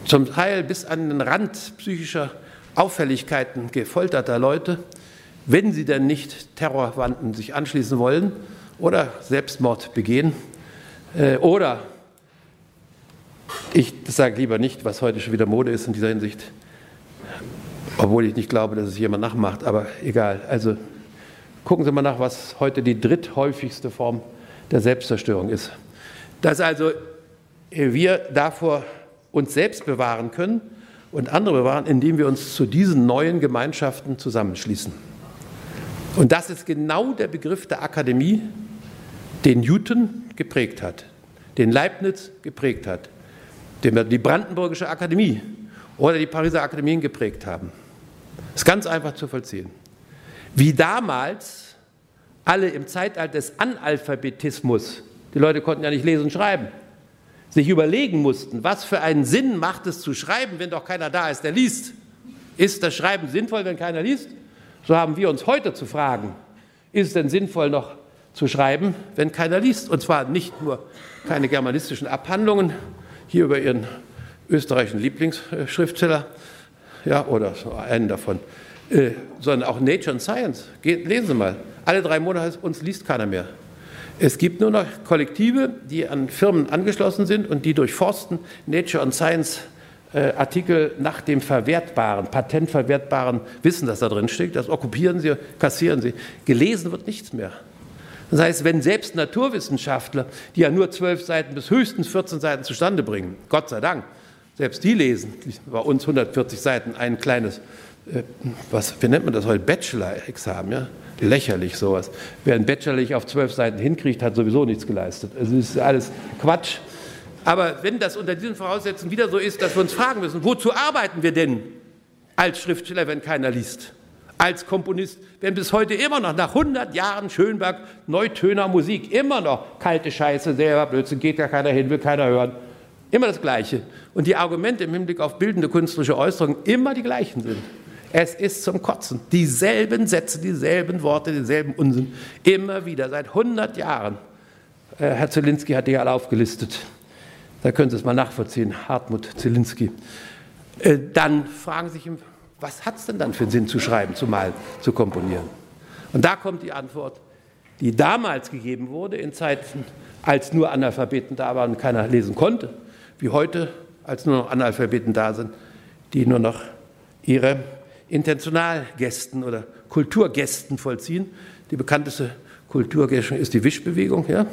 zum Teil bis an den Rand psychischer Auffälligkeiten gefolterter Leute, wenn sie denn nicht Terrorwanden sich anschließen wollen oder Selbstmord begehen, äh, oder ich sage lieber nicht, was heute schon wieder Mode ist in dieser Hinsicht, obwohl ich nicht glaube, dass es jemand nachmacht, aber egal. Also gucken Sie mal nach, was heute die dritthäufigste Form der Selbstzerstörung ist. Dass also wir davor uns selbst bewahren können und andere bewahren, indem wir uns zu diesen neuen Gemeinschaften zusammenschließen. Und das ist genau der Begriff der Akademie, den Newton geprägt hat, den Leibniz geprägt hat, den wir die Brandenburgische Akademie oder die Pariser Akademien geprägt haben. Das ist ganz einfach zu vollziehen. Wie damals alle im Zeitalter des Analphabetismus, die Leute konnten ja nicht lesen und schreiben, sich überlegen mussten, was für einen Sinn macht es zu schreiben, wenn doch keiner da ist, der liest. Ist das Schreiben sinnvoll, wenn keiner liest? So haben wir uns heute zu fragen, ist es denn sinnvoll noch zu schreiben, wenn keiner liest? Und zwar nicht nur keine germanistischen Abhandlungen, hier über Ihren österreichischen Lieblingsschriftsteller, ja, oder einen davon, äh, sondern auch Nature and Science. Geht, lesen Sie mal. Alle drei Monate uns liest keiner mehr. Es gibt nur noch Kollektive, die an Firmen angeschlossen sind und die durchforsten Nature and Science äh, Artikel nach dem verwertbaren, patentverwertbaren Wissen, das da drin steckt. Das okkupieren sie, kassieren sie. Gelesen wird nichts mehr. Das heißt, wenn selbst Naturwissenschaftler, die ja nur zwölf Seiten bis höchstens 14 Seiten zustande bringen, Gott sei Dank, selbst die lesen, bei uns 140 Seiten, ein kleines, äh, was, wie nennt man das heute, Bachelor-Examen, ja? lächerlich sowas. Wer ein Bachelor nicht auf zwölf Seiten hinkriegt, hat sowieso nichts geleistet. Also ist alles Quatsch. Aber wenn das unter diesen Voraussetzungen wieder so ist, dass wir uns fragen müssen, wozu arbeiten wir denn als Schriftsteller, wenn keiner liest? Als Komponist, wenn bis heute immer noch nach 100 Jahren Schönberg Neutöner Musik immer noch kalte Scheiße, selber Blödsinn, geht ja keiner hin, will keiner hören. Immer das Gleiche. Und die Argumente im Hinblick auf bildende künstlerische Äußerungen immer die gleichen sind. Es ist zum Kotzen. Dieselben Sätze, dieselben Worte, dieselben Unsinn. Immer wieder, seit 100 Jahren. Äh, Herr Zielinski hat die alle aufgelistet. Da können Sie es mal nachvollziehen, Hartmut Zielinski. Äh, dann fragen Sie sich, was hat es denn dann für einen Sinn zu schreiben, zu malen, zu komponieren? Und da kommt die Antwort, die damals gegeben wurde, in Zeiten, als nur Analphabeten da waren und keiner lesen konnte, wie heute, als nur noch Analphabeten da sind, die nur noch ihre Intentionalgästen oder Kulturgästen vollziehen. Die bekannteste Kulturgästung ist die Wischbewegung, ja?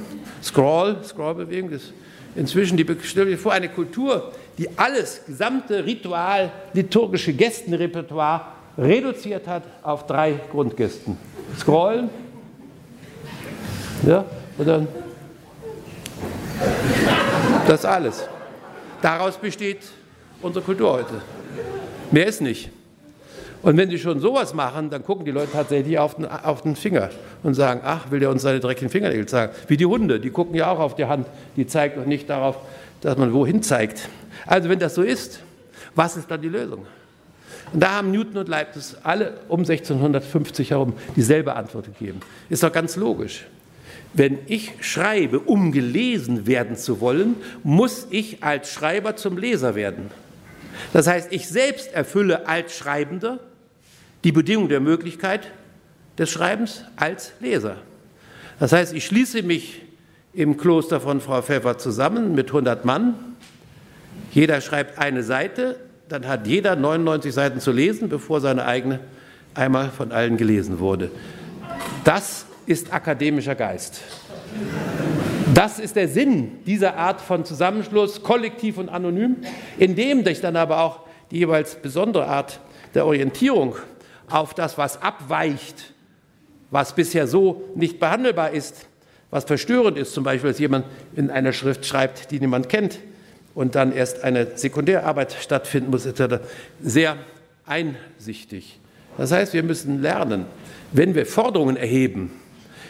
Scroll, Scrollbewegung ist inzwischen die stell vor eine Kultur, die alles gesamte Ritual, liturgische Gästenrepertoire reduziert hat auf drei Grundgästen. Scrollen, ja, und dann das alles. Daraus besteht unsere Kultur heute. Mehr ist nicht. Und wenn sie schon sowas machen, dann gucken die Leute tatsächlich auf den, auf den Finger und sagen, ach, will der uns seine dreckigen Fingernägel zeigen? Wie die Hunde, die gucken ja auch auf die Hand, die zeigt doch nicht darauf, dass man wohin zeigt. Also wenn das so ist, was ist dann die Lösung? Und da haben Newton und Leibniz alle um 1650 herum dieselbe Antwort gegeben. Ist doch ganz logisch. Wenn ich schreibe, um gelesen werden zu wollen, muss ich als Schreiber zum Leser werden. Das heißt, ich selbst erfülle als Schreibender die Bedingung der Möglichkeit des Schreibens als Leser. Das heißt, ich schließe mich im Kloster von Frau Pfeffer zusammen mit 100 Mann. Jeder schreibt eine Seite, dann hat jeder 99 Seiten zu lesen, bevor seine eigene einmal von allen gelesen wurde. Das ist akademischer Geist. Das ist der Sinn dieser Art von Zusammenschluss, kollektiv und anonym, in dem sich dann aber auch die jeweils besondere Art der Orientierung auf das, was abweicht, was bisher so nicht behandelbar ist, was verstörend ist, zum Beispiel, dass jemand in einer Schrift schreibt, die niemand kennt und dann erst eine Sekundärarbeit stattfinden muss, etc., sehr einsichtig. Das heißt, wir müssen lernen, wenn wir Forderungen erheben,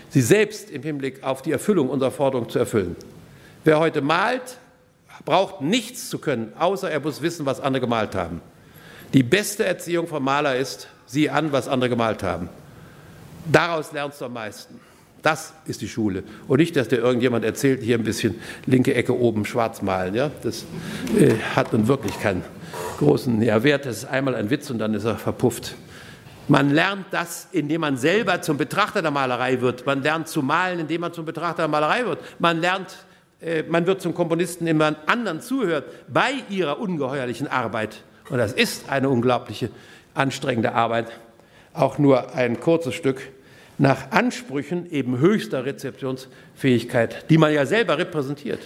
sie selbst im Hinblick auf die Erfüllung unserer Forderung zu erfüllen. Wer heute malt, braucht nichts zu können, außer er muss wissen, was andere gemalt haben. Die beste Erziehung vom Maler ist, sieh an, was andere gemalt haben. Daraus lernst du am meisten. Das ist die Schule. Und nicht, dass dir irgendjemand erzählt, hier ein bisschen linke Ecke oben schwarz malen. Ja? Das äh, hat nun wirklich keinen großen Nährwert. Das ist einmal ein Witz und dann ist er verpufft. Man lernt das, indem man selber zum Betrachter der Malerei wird. Man lernt zu malen, indem man zum Betrachter der Malerei wird. Man lernt, äh, man wird zum Komponisten, indem man anderen zuhört bei ihrer ungeheuerlichen Arbeit. Und das ist eine unglaubliche anstrengende Arbeit, auch nur ein kurzes Stück, nach Ansprüchen eben höchster Rezeptionsfähigkeit, die man ja selber repräsentiert.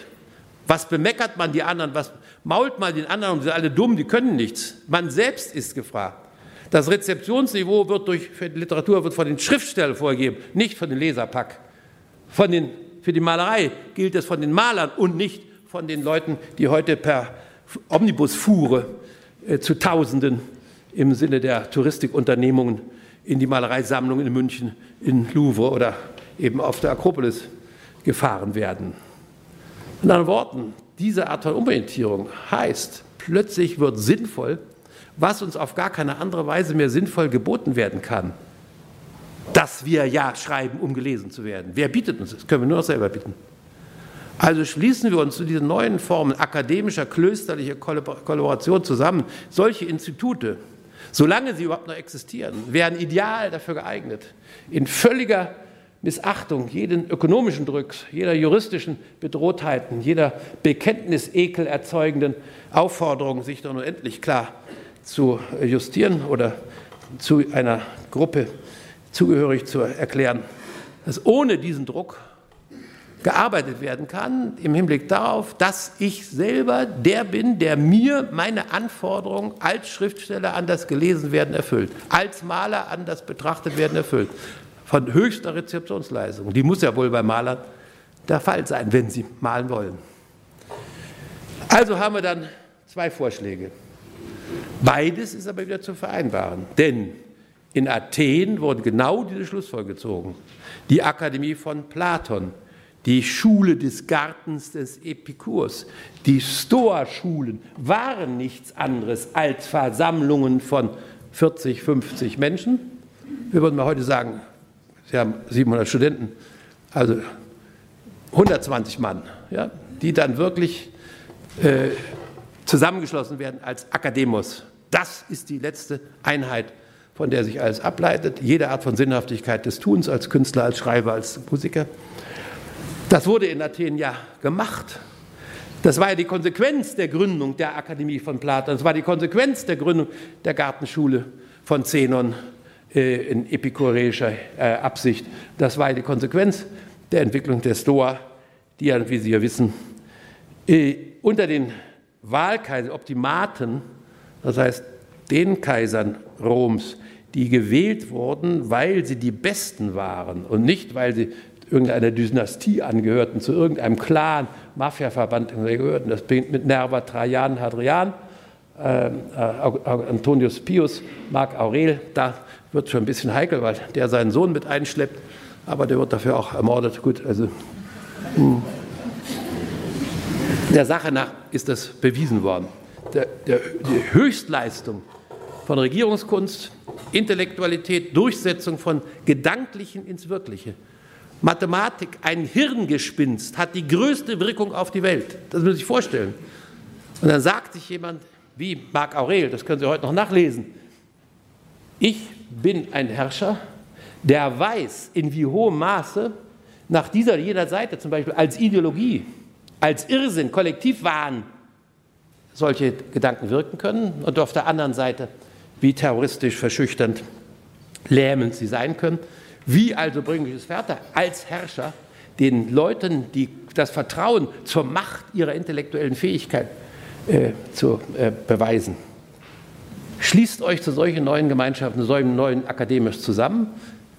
Was bemeckert man die anderen, was mault man den anderen und sie sind alle dumm, die können nichts. Man selbst ist gefragt. Das Rezeptionsniveau wird durch Literatur wird von den Schriftstellern vorgegeben, nicht von den Leserpack. Von den, für die Malerei gilt es von den Malern und nicht von den Leuten, die heute per Omnibusfuhre äh, zu Tausenden im Sinne der Touristikunternehmungen in die Malereisammlungen in München, in Louvre oder eben auf der Akropolis gefahren werden. In anderen Worten, diese Art von Umorientierung heißt, plötzlich wird sinnvoll, was uns auf gar keine andere Weise mehr sinnvoll geboten werden kann, dass wir ja schreiben, um gelesen zu werden. Wer bietet uns das? Können wir nur noch selber bieten. Also schließen wir uns zu diesen neuen Formen akademischer, klösterlicher Kollaboration zusammen. Solche Institute, solange sie überhaupt noch existieren, wären ideal dafür geeignet, in völliger Missachtung jeden ökonomischen Drücks, jeder juristischen Bedrohtheiten, jeder Bekenntnisekel erzeugenden Aufforderung, sich doch nur endlich klar zu justieren oder zu einer Gruppe zugehörig zu erklären, dass ohne diesen Druck gearbeitet werden kann im Hinblick darauf, dass ich selber der bin, der mir meine Anforderungen als Schriftsteller an das Gelesenwerden erfüllt, als Maler an das Betrachtetwerden erfüllt, von höchster Rezeptionsleistung. Die muss ja wohl bei Malern der Fall sein, wenn sie malen wollen. Also haben wir dann zwei Vorschläge. Beides ist aber wieder zu vereinbaren, denn in Athen wurde genau diese Schlussfolgerung gezogen. Die Akademie von Platon die Schule des Gartens des Epikurs, die Stoa-Schulen waren nichts anderes als Versammlungen von 40, 50 Menschen. Wir würden mal heute sagen, Sie haben 700 Studenten, also 120 Mann, ja, die dann wirklich äh, zusammengeschlossen werden als Akademos. Das ist die letzte Einheit, von der sich alles ableitet. Jede Art von Sinnhaftigkeit des Tuns als Künstler, als Schreiber, als Musiker. Das wurde in Athen ja gemacht. Das war ja die Konsequenz der Gründung der Akademie von Platon. Das war die Konsequenz der Gründung der Gartenschule von Zenon äh, in epikureischer äh, Absicht. Das war die Konsequenz der Entwicklung der Stoa, die ja, wie Sie ja wissen, äh, unter den Wahlkaisern, Optimaten, das heißt den Kaisern Roms, die gewählt wurden, weil sie die Besten waren und nicht, weil sie irgendeiner Dynastie angehörten, zu irgendeinem Clan, Mafiaverband gehörten. Das beginnt mit Nerva, Trajan, Hadrian, äh, äh, Antonius Pius, Marc Aurel. Da wird schon ein bisschen heikel, weil der seinen Sohn mit einschleppt, aber der wird dafür auch ermordet. Gut, also mh. Hm. der Sache nach ist das bewiesen worden. Der, der, die Höchstleistung von Regierungskunst, Intellektualität, Durchsetzung von Gedanklichen ins Wirkliche Mathematik, ein Hirngespinst, hat die größte Wirkung auf die Welt. Das muss sich vorstellen. Und dann sagt sich jemand, wie Marc Aurel, das können Sie heute noch nachlesen, ich bin ein Herrscher, der weiß, in wie hohem Maße nach dieser jeder Seite zum Beispiel als Ideologie, als Irrsinn, Kollektivwahn solche Gedanken wirken können und auf der anderen Seite, wie terroristisch, verschüchternd, lähmend sie sein können. Wie also bringe ich es fertig, als Herrscher den Leuten die, das Vertrauen zur Macht ihrer intellektuellen Fähigkeit äh, zu äh, beweisen? Schließt euch zu solchen neuen Gemeinschaften, zu solchen neuen akademisch zusammen,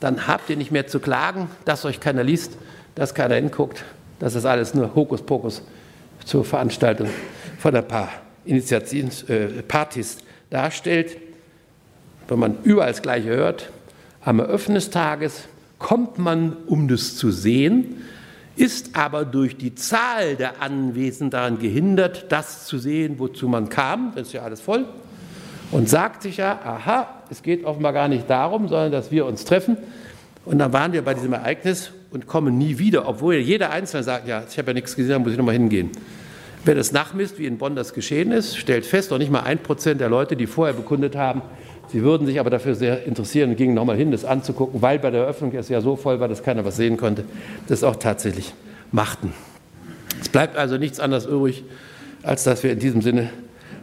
dann habt ihr nicht mehr zu klagen, dass euch keiner liest, dass keiner hinguckt, dass das alles nur Hokuspokus zur Veranstaltung von ein paar Initiationspartys äh, darstellt. Wenn man überall das Gleiche hört, am Eröffnungstages kommt man, um das zu sehen, ist aber durch die Zahl der Anwesenden daran gehindert, das zu sehen, wozu man kam, das ist ja alles voll, und sagt sich ja, aha, es geht offenbar gar nicht darum, sondern dass wir uns treffen. Und dann waren wir bei diesem Ereignis und kommen nie wieder, obwohl jeder Einzelne sagt, ja, ich habe ja nichts gesehen, da muss ich nochmal hingehen. Wer das nachmisst, wie in Bonn das geschehen ist, stellt fest, noch nicht mal ein Prozent der Leute, die vorher bekundet haben, Sie würden sich aber dafür sehr interessieren und gingen nochmal hin, das anzugucken, weil bei der Eröffnung es ja so voll war, dass keiner was sehen konnte, das auch tatsächlich machten. Es bleibt also nichts anderes übrig, als dass wir in diesem Sinne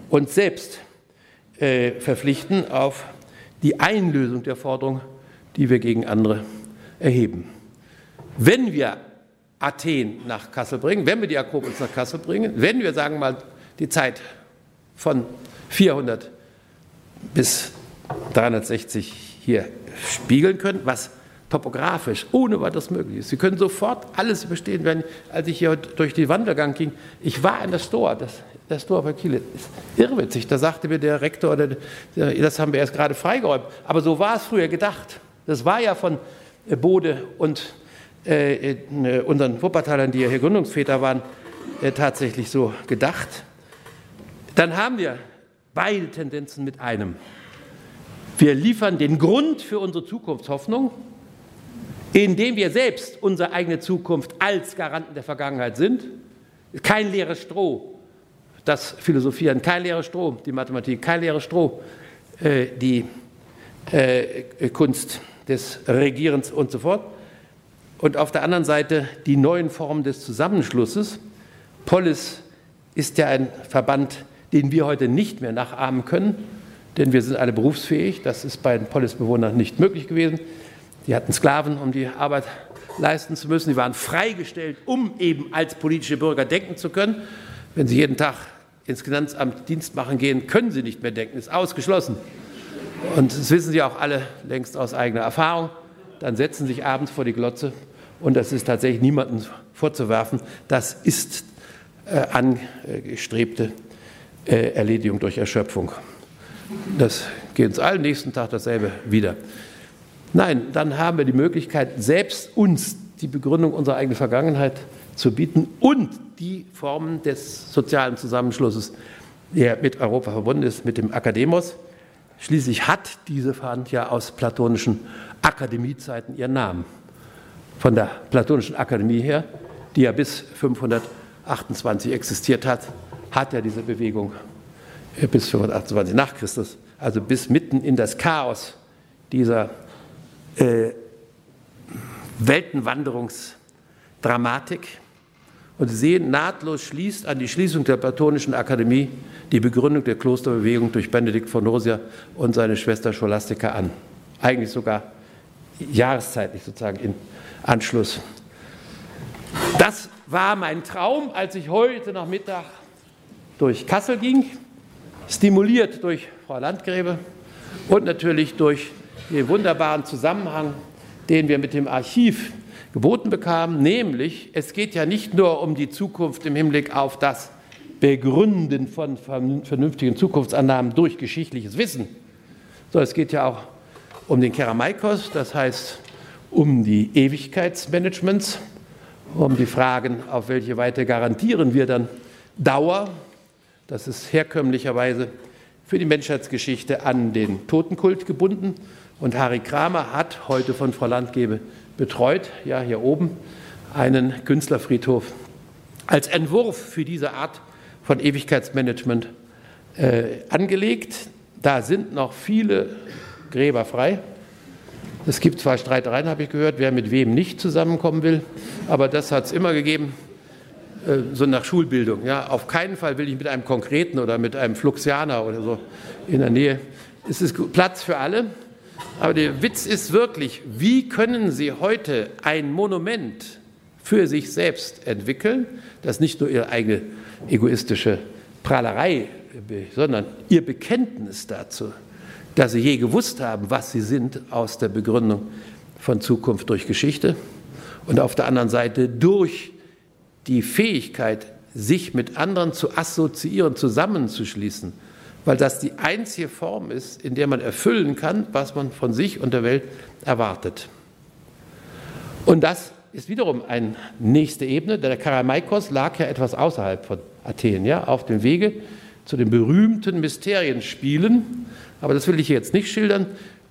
uns selbst äh, verpflichten auf die Einlösung der Forderung, die wir gegen andere erheben. Wenn wir Athen nach Kassel bringen, wenn wir die Akropolis nach Kassel bringen, wenn wir, sagen wir mal, die Zeit von 400 bis 360 hier spiegeln können, was topografisch, ohne weiteres möglich ist. Sie können sofort alles überstehen. Wenn, als ich hier durch den Wandergang ging, ich war in der Store, das, der Store bei Kiel, ist irrwitzig. Da sagte mir der Rektor, der, der, das haben wir erst gerade freigeräumt. Aber so war es früher gedacht. Das war ja von äh, Bode und äh, äh, unseren Wuppertalern, die ja hier Gründungsväter waren, äh, tatsächlich so gedacht. Dann haben wir beide Tendenzen mit einem. Wir liefern den Grund für unsere Zukunftshoffnung, indem wir selbst unsere eigene Zukunft als Garanten der Vergangenheit sind. Kein leeres Stroh, das Philosophieren, kein leeres Stroh, die Mathematik, kein leeres Stroh, äh, die äh, Kunst des Regierens und so fort. Und auf der anderen Seite die neuen Formen des Zusammenschlusses. Polis ist ja ein Verband, den wir heute nicht mehr nachahmen können, denn wir sind alle berufsfähig. Das ist bei den Polisbewohnern nicht möglich gewesen. Die hatten Sklaven, um die Arbeit leisten zu müssen. Die waren freigestellt, um eben als politische Bürger denken zu können. Wenn sie jeden Tag ins Finanzamt Dienst machen gehen, können sie nicht mehr denken, ist ausgeschlossen. Und das wissen Sie auch alle längst aus eigener Erfahrung. Dann setzen Sie sich abends vor die Glotze und das ist tatsächlich niemandem vorzuwerfen. Das ist äh, angestrebte äh, Erledigung durch Erschöpfung. Das geht uns allen nächsten Tag dasselbe wieder. Nein, dann haben wir die Möglichkeit, selbst uns die Begründung unserer eigenen Vergangenheit zu bieten und die Formen des sozialen Zusammenschlusses, der mit Europa verbunden ist, mit dem Akademos. Schließlich hat diese Fahrt ja aus platonischen Akademiezeiten ihren Namen. Von der platonischen Akademie her, die ja bis 528 existiert hat, hat ja diese Bewegung bis 528 nach Christus, also bis mitten in das Chaos dieser äh, Weltenwanderungsdramatik. Und Sie sehen, nahtlos schließt an die Schließung der Platonischen Akademie die Begründung der Klosterbewegung durch Benedikt von Nursia und seine Schwester Scholastica an. Eigentlich sogar jahreszeitlich sozusagen in Anschluss. Das war mein Traum, als ich heute Nachmittag durch Kassel ging, stimuliert durch Frau Landgräbe und natürlich durch den wunderbaren Zusammenhang, den wir mit dem Archiv geboten bekamen, nämlich es geht ja nicht nur um die Zukunft im Hinblick auf das Begründen von vernünftigen Zukunftsannahmen durch geschichtliches Wissen, sondern es geht ja auch um den Keramaikos, das heißt um die Ewigkeitsmanagements, um die Fragen, auf welche Weise garantieren wir dann Dauer, das ist herkömmlicherweise für die Menschheitsgeschichte an den Totenkult gebunden. Und Harry Kramer hat heute von Frau Landgebe betreut, ja hier oben, einen Künstlerfriedhof als Entwurf für diese Art von Ewigkeitsmanagement äh, angelegt. Da sind noch viele Gräber frei. Es gibt zwar Streitereien, habe ich gehört, wer mit wem nicht zusammenkommen will, aber das hat es immer gegeben, so nach Schulbildung. Ja. Auf keinen Fall will ich mit einem Konkreten oder mit einem Fluxianer oder so in der Nähe. Es ist Platz für alle, aber der Witz ist wirklich, wie können Sie heute ein Monument für sich selbst entwickeln, das nicht nur Ihre eigene egoistische Prahlerei, sondern Ihr Bekenntnis dazu dass sie je gewusst haben, was sie sind aus der Begründung von Zukunft durch Geschichte und auf der anderen Seite durch die Fähigkeit, sich mit anderen zu assoziieren, zusammenzuschließen, weil das die einzige Form ist, in der man erfüllen kann, was man von sich und der Welt erwartet. Und das ist wiederum eine nächste Ebene. Der Karamaikos lag ja etwas außerhalb von Athen, ja, auf dem Wege zu den berühmten Mysterienspielen, aber das will ich jetzt nicht schildern.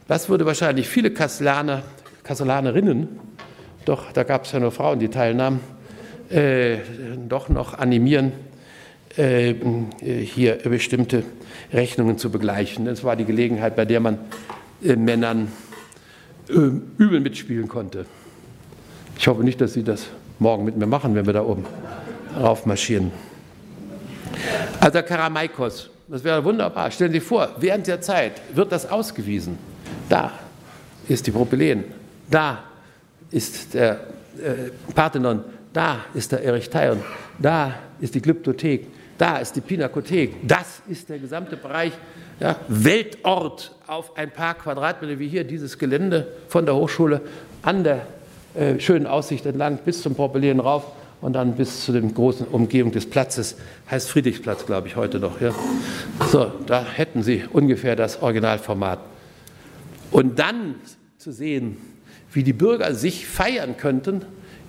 Das würde wahrscheinlich viele Kastellaner, Kastellanerinnen, doch da gab es ja nur Frauen, die teilnahmen, äh, doch noch animieren, äh, hier bestimmte Rechnungen zu begleichen. Das war die Gelegenheit, bei der man äh, Männern äh, übel mitspielen konnte. Ich hoffe nicht, dass Sie das morgen mit mir machen, wenn wir da oben raufmarschieren. Also Karamaikos das wäre wunderbar. Stellen Sie sich vor, während der Zeit wird das ausgewiesen. Da ist die Propylen, da ist der äh, Parthenon, da ist der Erechtheion, da ist die Glyptothek, da ist die Pinakothek. Das ist der gesamte Bereich ja, Weltort auf ein paar Quadratmeter wie hier dieses Gelände von der Hochschule an der äh, schönen Aussicht entlang bis zum Propyläen rauf und dann bis zu dem großen Umgebung des Platzes, heißt Friedrichsplatz, glaube ich, heute noch. Ja. So, da hätten Sie ungefähr das Originalformat. Und dann zu sehen, wie die Bürger sich feiern könnten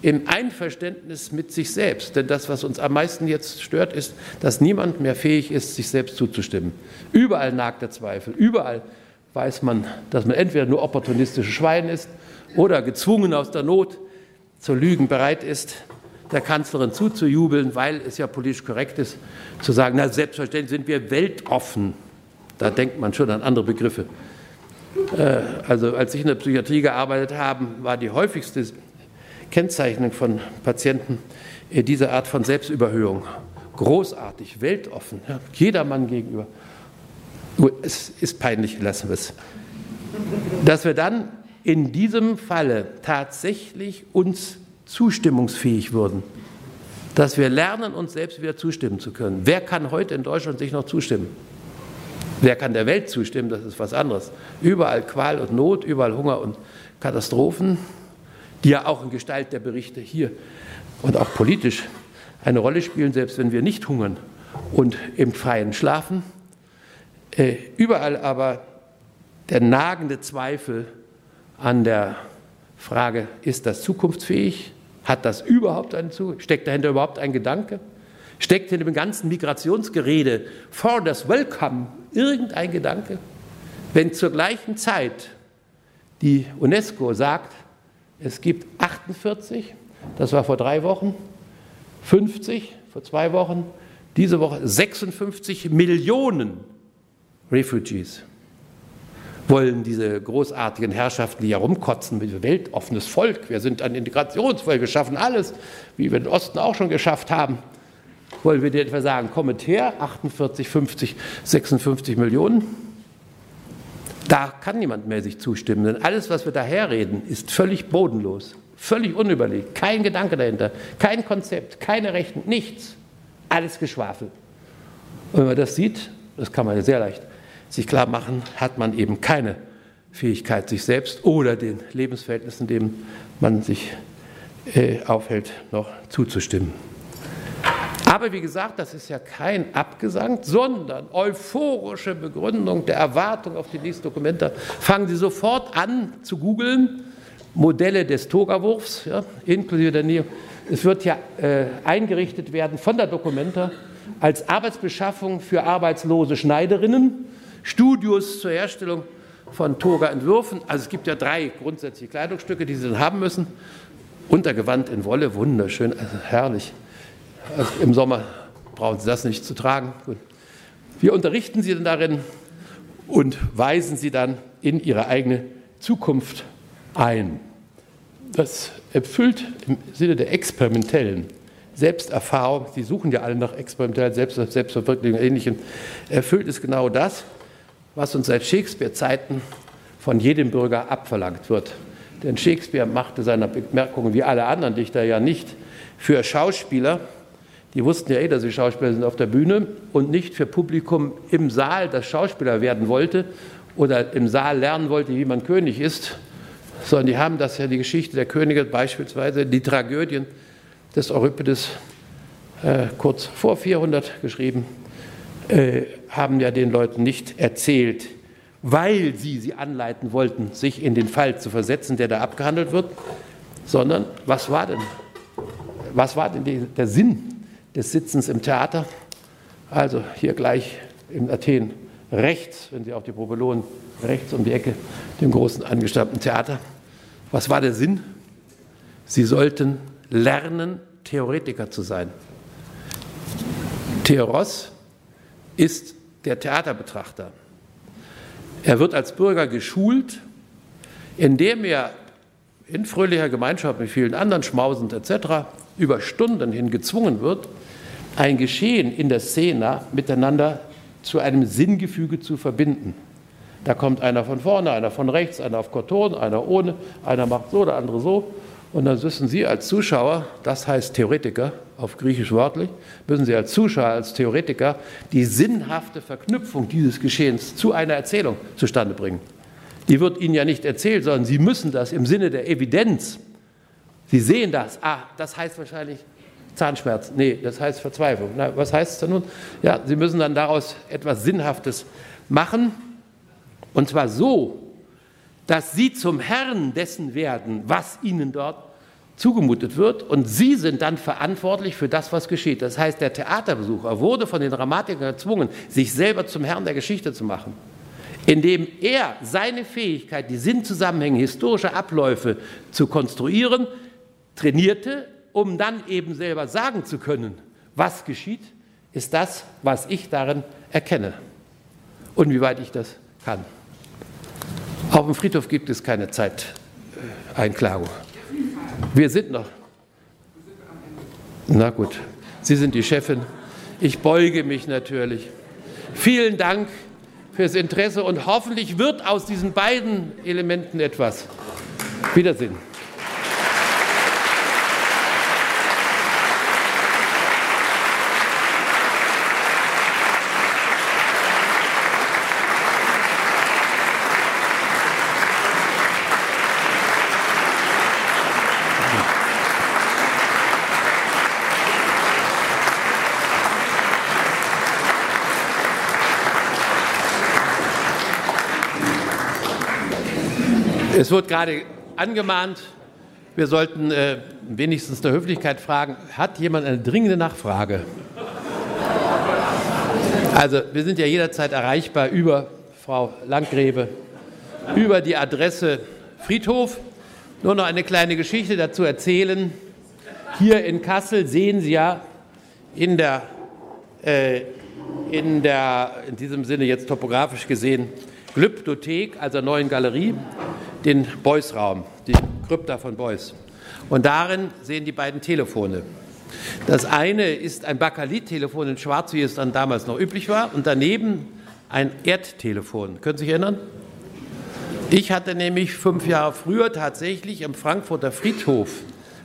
im Einverständnis mit sich selbst. Denn das, was uns am meisten jetzt stört, ist, dass niemand mehr fähig ist, sich selbst zuzustimmen. Überall nagt der Zweifel. Überall weiß man, dass man entweder nur opportunistische Schwein ist oder gezwungen aus der Not zu lügen bereit ist, der Kanzlerin zuzujubeln, weil es ja politisch korrekt ist, zu sagen, na selbstverständlich sind wir weltoffen. Da denkt man schon an andere Begriffe. Äh, also als ich in der Psychiatrie gearbeitet habe, war die häufigste Kennzeichnung von Patienten äh, diese Art von Selbstüberhöhung. Großartig, weltoffen, ja, jedermann gegenüber. Es ist peinlich, lassen wir es. Dass wir dann in diesem Falle tatsächlich uns zustimmungsfähig würden, dass wir lernen, uns selbst wieder zustimmen zu können. Wer kann heute in Deutschland sich noch zustimmen? Wer kann der Welt zustimmen? Das ist was anderes. Überall Qual und Not, überall Hunger und Katastrophen die ja auch in Gestalt der Berichte hier und auch politisch eine Rolle spielen, selbst wenn wir nicht hungern und im Freien schlafen. Äh, überall aber der nagende Zweifel an der Frage, ist das zukunftsfähig? Hat das überhaupt einen Zukunft? Steckt dahinter überhaupt ein Gedanke? Steckt hinter dem ganzen Migrationsgerede for das Welcome irgendein Gedanke? Wenn zur gleichen Zeit die UNESCO sagt, es gibt 48, das war vor drei Wochen, 50 vor zwei Wochen, diese Woche 56 Millionen Refugees wollen diese großartigen Herrschaften, die herumkotzen mit weltoffenes Volk. Wir sind ein Integrationsvolk, wir schaffen alles, wie wir den Osten auch schon geschafft haben. Wollen wir dir etwa sagen, kommet her, 48, 50, 56 Millionen? Da kann niemand mehr sich zustimmen, denn alles, was wir daherreden, ist völlig bodenlos, völlig unüberlegt, kein Gedanke dahinter, kein Konzept, keine Rechten, nichts, alles Geschwafel. Und wenn man das sieht, das kann man sehr leicht sich klar machen, hat man eben keine Fähigkeit, sich selbst oder den Lebensverhältnissen, in denen man sich äh, aufhält, noch zuzustimmen. Aber wie gesagt, das ist ja kein Abgesang, sondern euphorische Begründung der Erwartung auf die nächsten Dokumente. Fangen Sie sofort an zu googeln, Modelle des Togawurfs, ja, inklusive der Neo. Es wird ja äh, eingerichtet werden von der Dokumenta als Arbeitsbeschaffung für arbeitslose Schneiderinnen, Studios zur Herstellung von Toga-Entwürfen. Also es gibt ja drei grundsätzliche Kleidungsstücke, die Sie dann haben müssen. Untergewand in Wolle, wunderschön, also herrlich. Im Sommer brauchen Sie das nicht zu tragen. Gut. Wir unterrichten Sie dann darin und weisen Sie dann in Ihre eigene Zukunft ein. Das erfüllt im Sinne der experimentellen Selbsterfahrung, Sie suchen ja alle nach experimentellen Selbst Selbstverwirklichung und Ähnlichem, erfüllt es genau das, was uns seit Shakespeare-Zeiten von jedem Bürger abverlangt wird. Denn Shakespeare machte seine Bemerkungen wie alle anderen Dichter ja nicht für Schauspieler, die wussten ja eh, dass sie Schauspieler sind auf der Bühne und nicht für Publikum im Saal, das Schauspieler werden wollte oder im Saal lernen wollte, wie man König ist, sondern die haben das ja die Geschichte der Könige, beispielsweise die Tragödien des Euripides äh, kurz vor 400 geschrieben, äh, haben ja den Leuten nicht erzählt, weil sie sie anleiten wollten, sich in den Fall zu versetzen, der da abgehandelt wird, sondern was war denn, was war denn der Sinn des Sitzens im Theater. Also hier gleich in Athen rechts, wenn Sie auf die Probe lohnen, rechts um die Ecke, dem großen angestammten Theater. Was war der Sinn? Sie sollten lernen, Theoretiker zu sein. Theoros ist der Theaterbetrachter. Er wird als Bürger geschult, indem er in fröhlicher Gemeinschaft mit vielen anderen schmausend etc. über Stunden hin gezwungen wird, ein Geschehen in der Szene miteinander zu einem Sinngefüge zu verbinden. Da kommt einer von vorne, einer von rechts, einer auf Koton, einer ohne, einer macht so, der andere so. Und dann müssen Sie als Zuschauer, das heißt Theoretiker, auf Griechisch wörtlich, müssen Sie als Zuschauer, als Theoretiker die sinnhafte Verknüpfung dieses Geschehens zu einer Erzählung zustande bringen. Die wird Ihnen ja nicht erzählt, sondern Sie müssen das im Sinne der Evidenz. Sie sehen das. Ah, das heißt wahrscheinlich Zahnschmerz. Nee, das heißt Verzweiflung. Na, was heißt es denn nun? Ja, Sie müssen dann daraus etwas Sinnhaftes machen. Und zwar so, dass Sie zum Herrn dessen werden, was Ihnen dort zugemutet wird. Und Sie sind dann verantwortlich für das, was geschieht. Das heißt, der Theaterbesucher wurde von den Dramatikern gezwungen, sich selber zum Herrn der Geschichte zu machen indem er seine Fähigkeit, die Sinnzusammenhänge historischer Abläufe zu konstruieren, trainierte, um dann eben selber sagen zu können, was geschieht, ist das, was ich darin erkenne und wie weit ich das kann. Auf dem Friedhof gibt es keine Zeiteinklagung. Wir sind noch. Na gut, Sie sind die Chefin. Ich beuge mich natürlich. Vielen Dank fürs Interesse und hoffentlich wird aus diesen beiden Elementen etwas. Wiedersehen. Wird gerade angemahnt, wir sollten äh, wenigstens der Höflichkeit fragen, hat jemand eine dringende Nachfrage? Also wir sind ja jederzeit erreichbar über Frau Landgrebe, über die Adresse Friedhof. Nur noch eine kleine Geschichte dazu erzählen. Hier in Kassel sehen Sie ja in der, äh, in der, in diesem Sinne jetzt topografisch gesehen, Glyptothek, also neuen Galerie, den Beuys-Raum, die Krypta von Beuys. Und darin sehen die beiden Telefone. Das eine ist ein Bakalit-Telefon in Schwarz, wie es dann damals noch üblich war, und daneben ein Erdtelefon. Können Sie sich erinnern? Ich hatte nämlich fünf Jahre früher tatsächlich am Frankfurter Friedhof,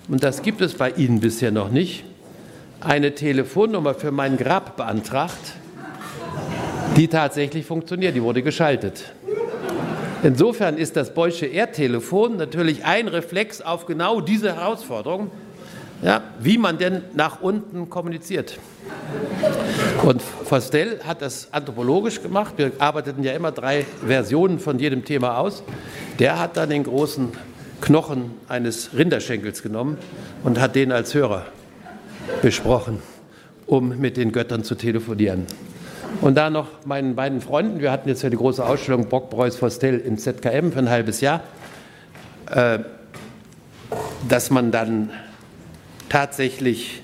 und das gibt es bei Ihnen bisher noch nicht, eine Telefonnummer für mein Grab beantragt, die tatsächlich funktioniert, die wurde geschaltet. Insofern ist das Beusche Erdtelefon natürlich ein Reflex auf genau diese Herausforderung, ja, wie man denn nach unten kommuniziert. Und Fostel hat das anthropologisch gemacht. Wir arbeiteten ja immer drei Versionen von jedem Thema aus. Der hat dann den großen Knochen eines Rinderschenkels genommen und hat den als Hörer besprochen, um mit den Göttern zu telefonieren. Und da noch meinen beiden Freunden, wir hatten jetzt ja die große Ausstellung Bock, Preuß, Vostell im ZKM für ein halbes Jahr, äh, dass man dann tatsächlich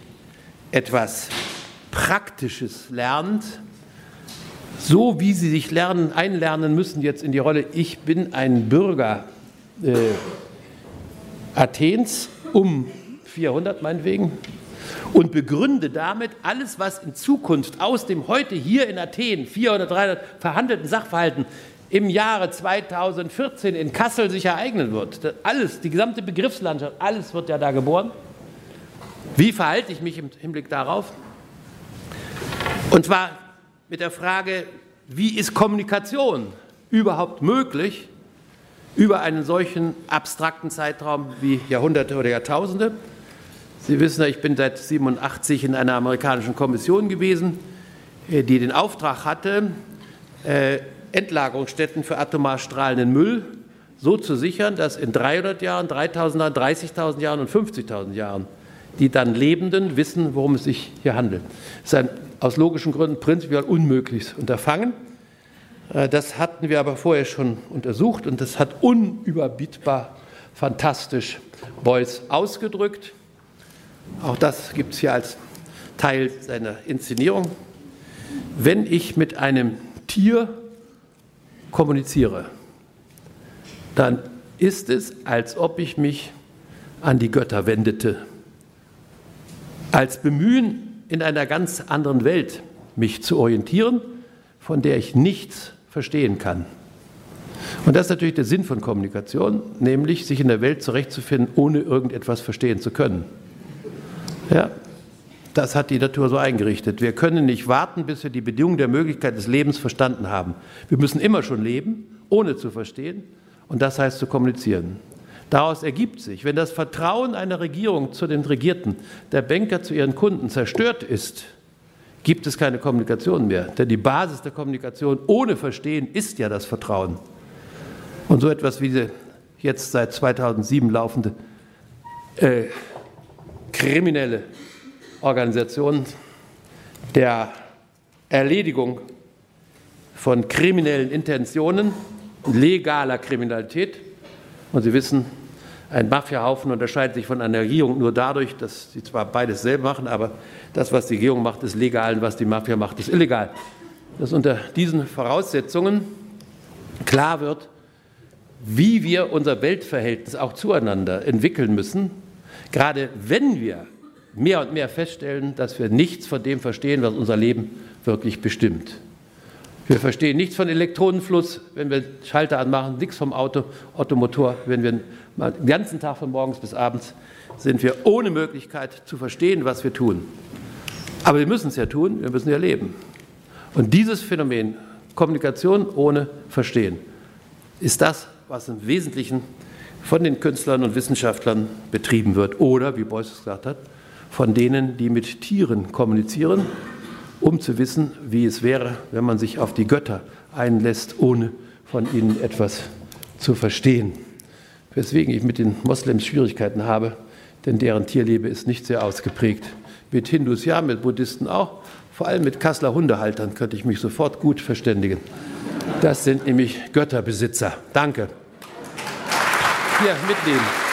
etwas Praktisches lernt, so wie sie sich lernen, einlernen müssen jetzt in die Rolle, ich bin ein Bürger äh, Athens um 400 meinetwegen, und begründe damit alles, was in Zukunft aus dem heute hier in Athen 400, 300 verhandelten Sachverhalten im Jahre 2014 in Kassel sich ereignen wird. alles, die gesamte Begriffslandschaft, alles wird ja da geboren. Wie verhalte ich mich im Hinblick darauf? Und zwar mit der Frage, wie ist Kommunikation überhaupt möglich über einen solchen abstrakten Zeitraum wie Jahrhunderte oder Jahrtausende? Sie wissen ja, ich bin seit 87 in einer amerikanischen Kommission gewesen, äh, die den Auftrag hatte, äh, Endlagerungsstätten für atomar strahlenden Müll so zu sichern, dass in 300 Jahren, 3000 Jahren, 30.000 Jahren und 50.000 Jahren die dann Lebenden wissen, worum es sich hier handelt. Das ist ein aus logischen Gründen prinzipiell unmögliches Unterfangen. Äh, das hatten wir aber vorher schon untersucht und das hat unüberbietbar fantastisch Beuys ausgedrückt. Auch das gibt es hier als Teil seiner Inszenierung. Wenn ich mit einem Tier kommuniziere, dann ist es, als ob ich mich an die Götter wendete, als Bemühen, in einer ganz anderen Welt mich zu orientieren, von der ich nichts verstehen kann. Und das ist natürlich der Sinn von Kommunikation, nämlich sich in der Welt zurechtzufinden, ohne irgendetwas verstehen zu können. Ja, das hat die Natur so eingerichtet. Wir können nicht warten, bis wir die Bedingungen der Möglichkeit des Lebens verstanden haben. Wir müssen immer schon leben, ohne zu verstehen. Und das heißt zu kommunizieren. Daraus ergibt sich, wenn das Vertrauen einer Regierung zu den Regierten, der Banker zu ihren Kunden zerstört ist, gibt es keine Kommunikation mehr. Denn die Basis der Kommunikation ohne Verstehen ist ja das Vertrauen. Und so etwas wie die jetzt seit 2007 laufende äh, kriminelle Organisation der Erledigung von kriminellen Intentionen, legaler Kriminalität. Und Sie wissen, ein Mafiahaufen unterscheidet sich von einer Regierung nur dadurch, dass sie zwar beides selber machen, aber das, was die Regierung macht, ist legal und was die Mafia macht, ist illegal. Dass unter diesen Voraussetzungen klar wird, wie wir unser Weltverhältnis auch zueinander entwickeln müssen, gerade wenn wir mehr und mehr feststellen, dass wir nichts von dem verstehen, was unser Leben wirklich bestimmt. Wir verstehen nichts von Elektronenfluss, wenn wir Schalter anmachen, nichts vom Auto, Automotor. Wenn wir den ganzen Tag von morgens bis abends sind wir ohne Möglichkeit zu verstehen, was wir tun. Aber wir müssen es ja tun, wir müssen ja leben. Und dieses Phänomen, Kommunikation ohne Verstehen, ist das, was im Wesentlichen von den Künstlern und Wissenschaftlern betrieben wird. Oder, wie Beuys gesagt hat, von denen, die mit Tieren kommunizieren um zu wissen, wie es wäre, wenn man sich auf die Götter einlässt, ohne von ihnen etwas zu verstehen. Weswegen ich mit den Moslems Schwierigkeiten habe, denn deren Tierlebe ist nicht sehr ausgeprägt. Mit Hindus ja, mit Buddhisten auch. Vor allem mit Kasseler Hundehaltern könnte ich mich sofort gut verständigen. Das sind nämlich Götterbesitzer. Danke. Hier mitnehmen.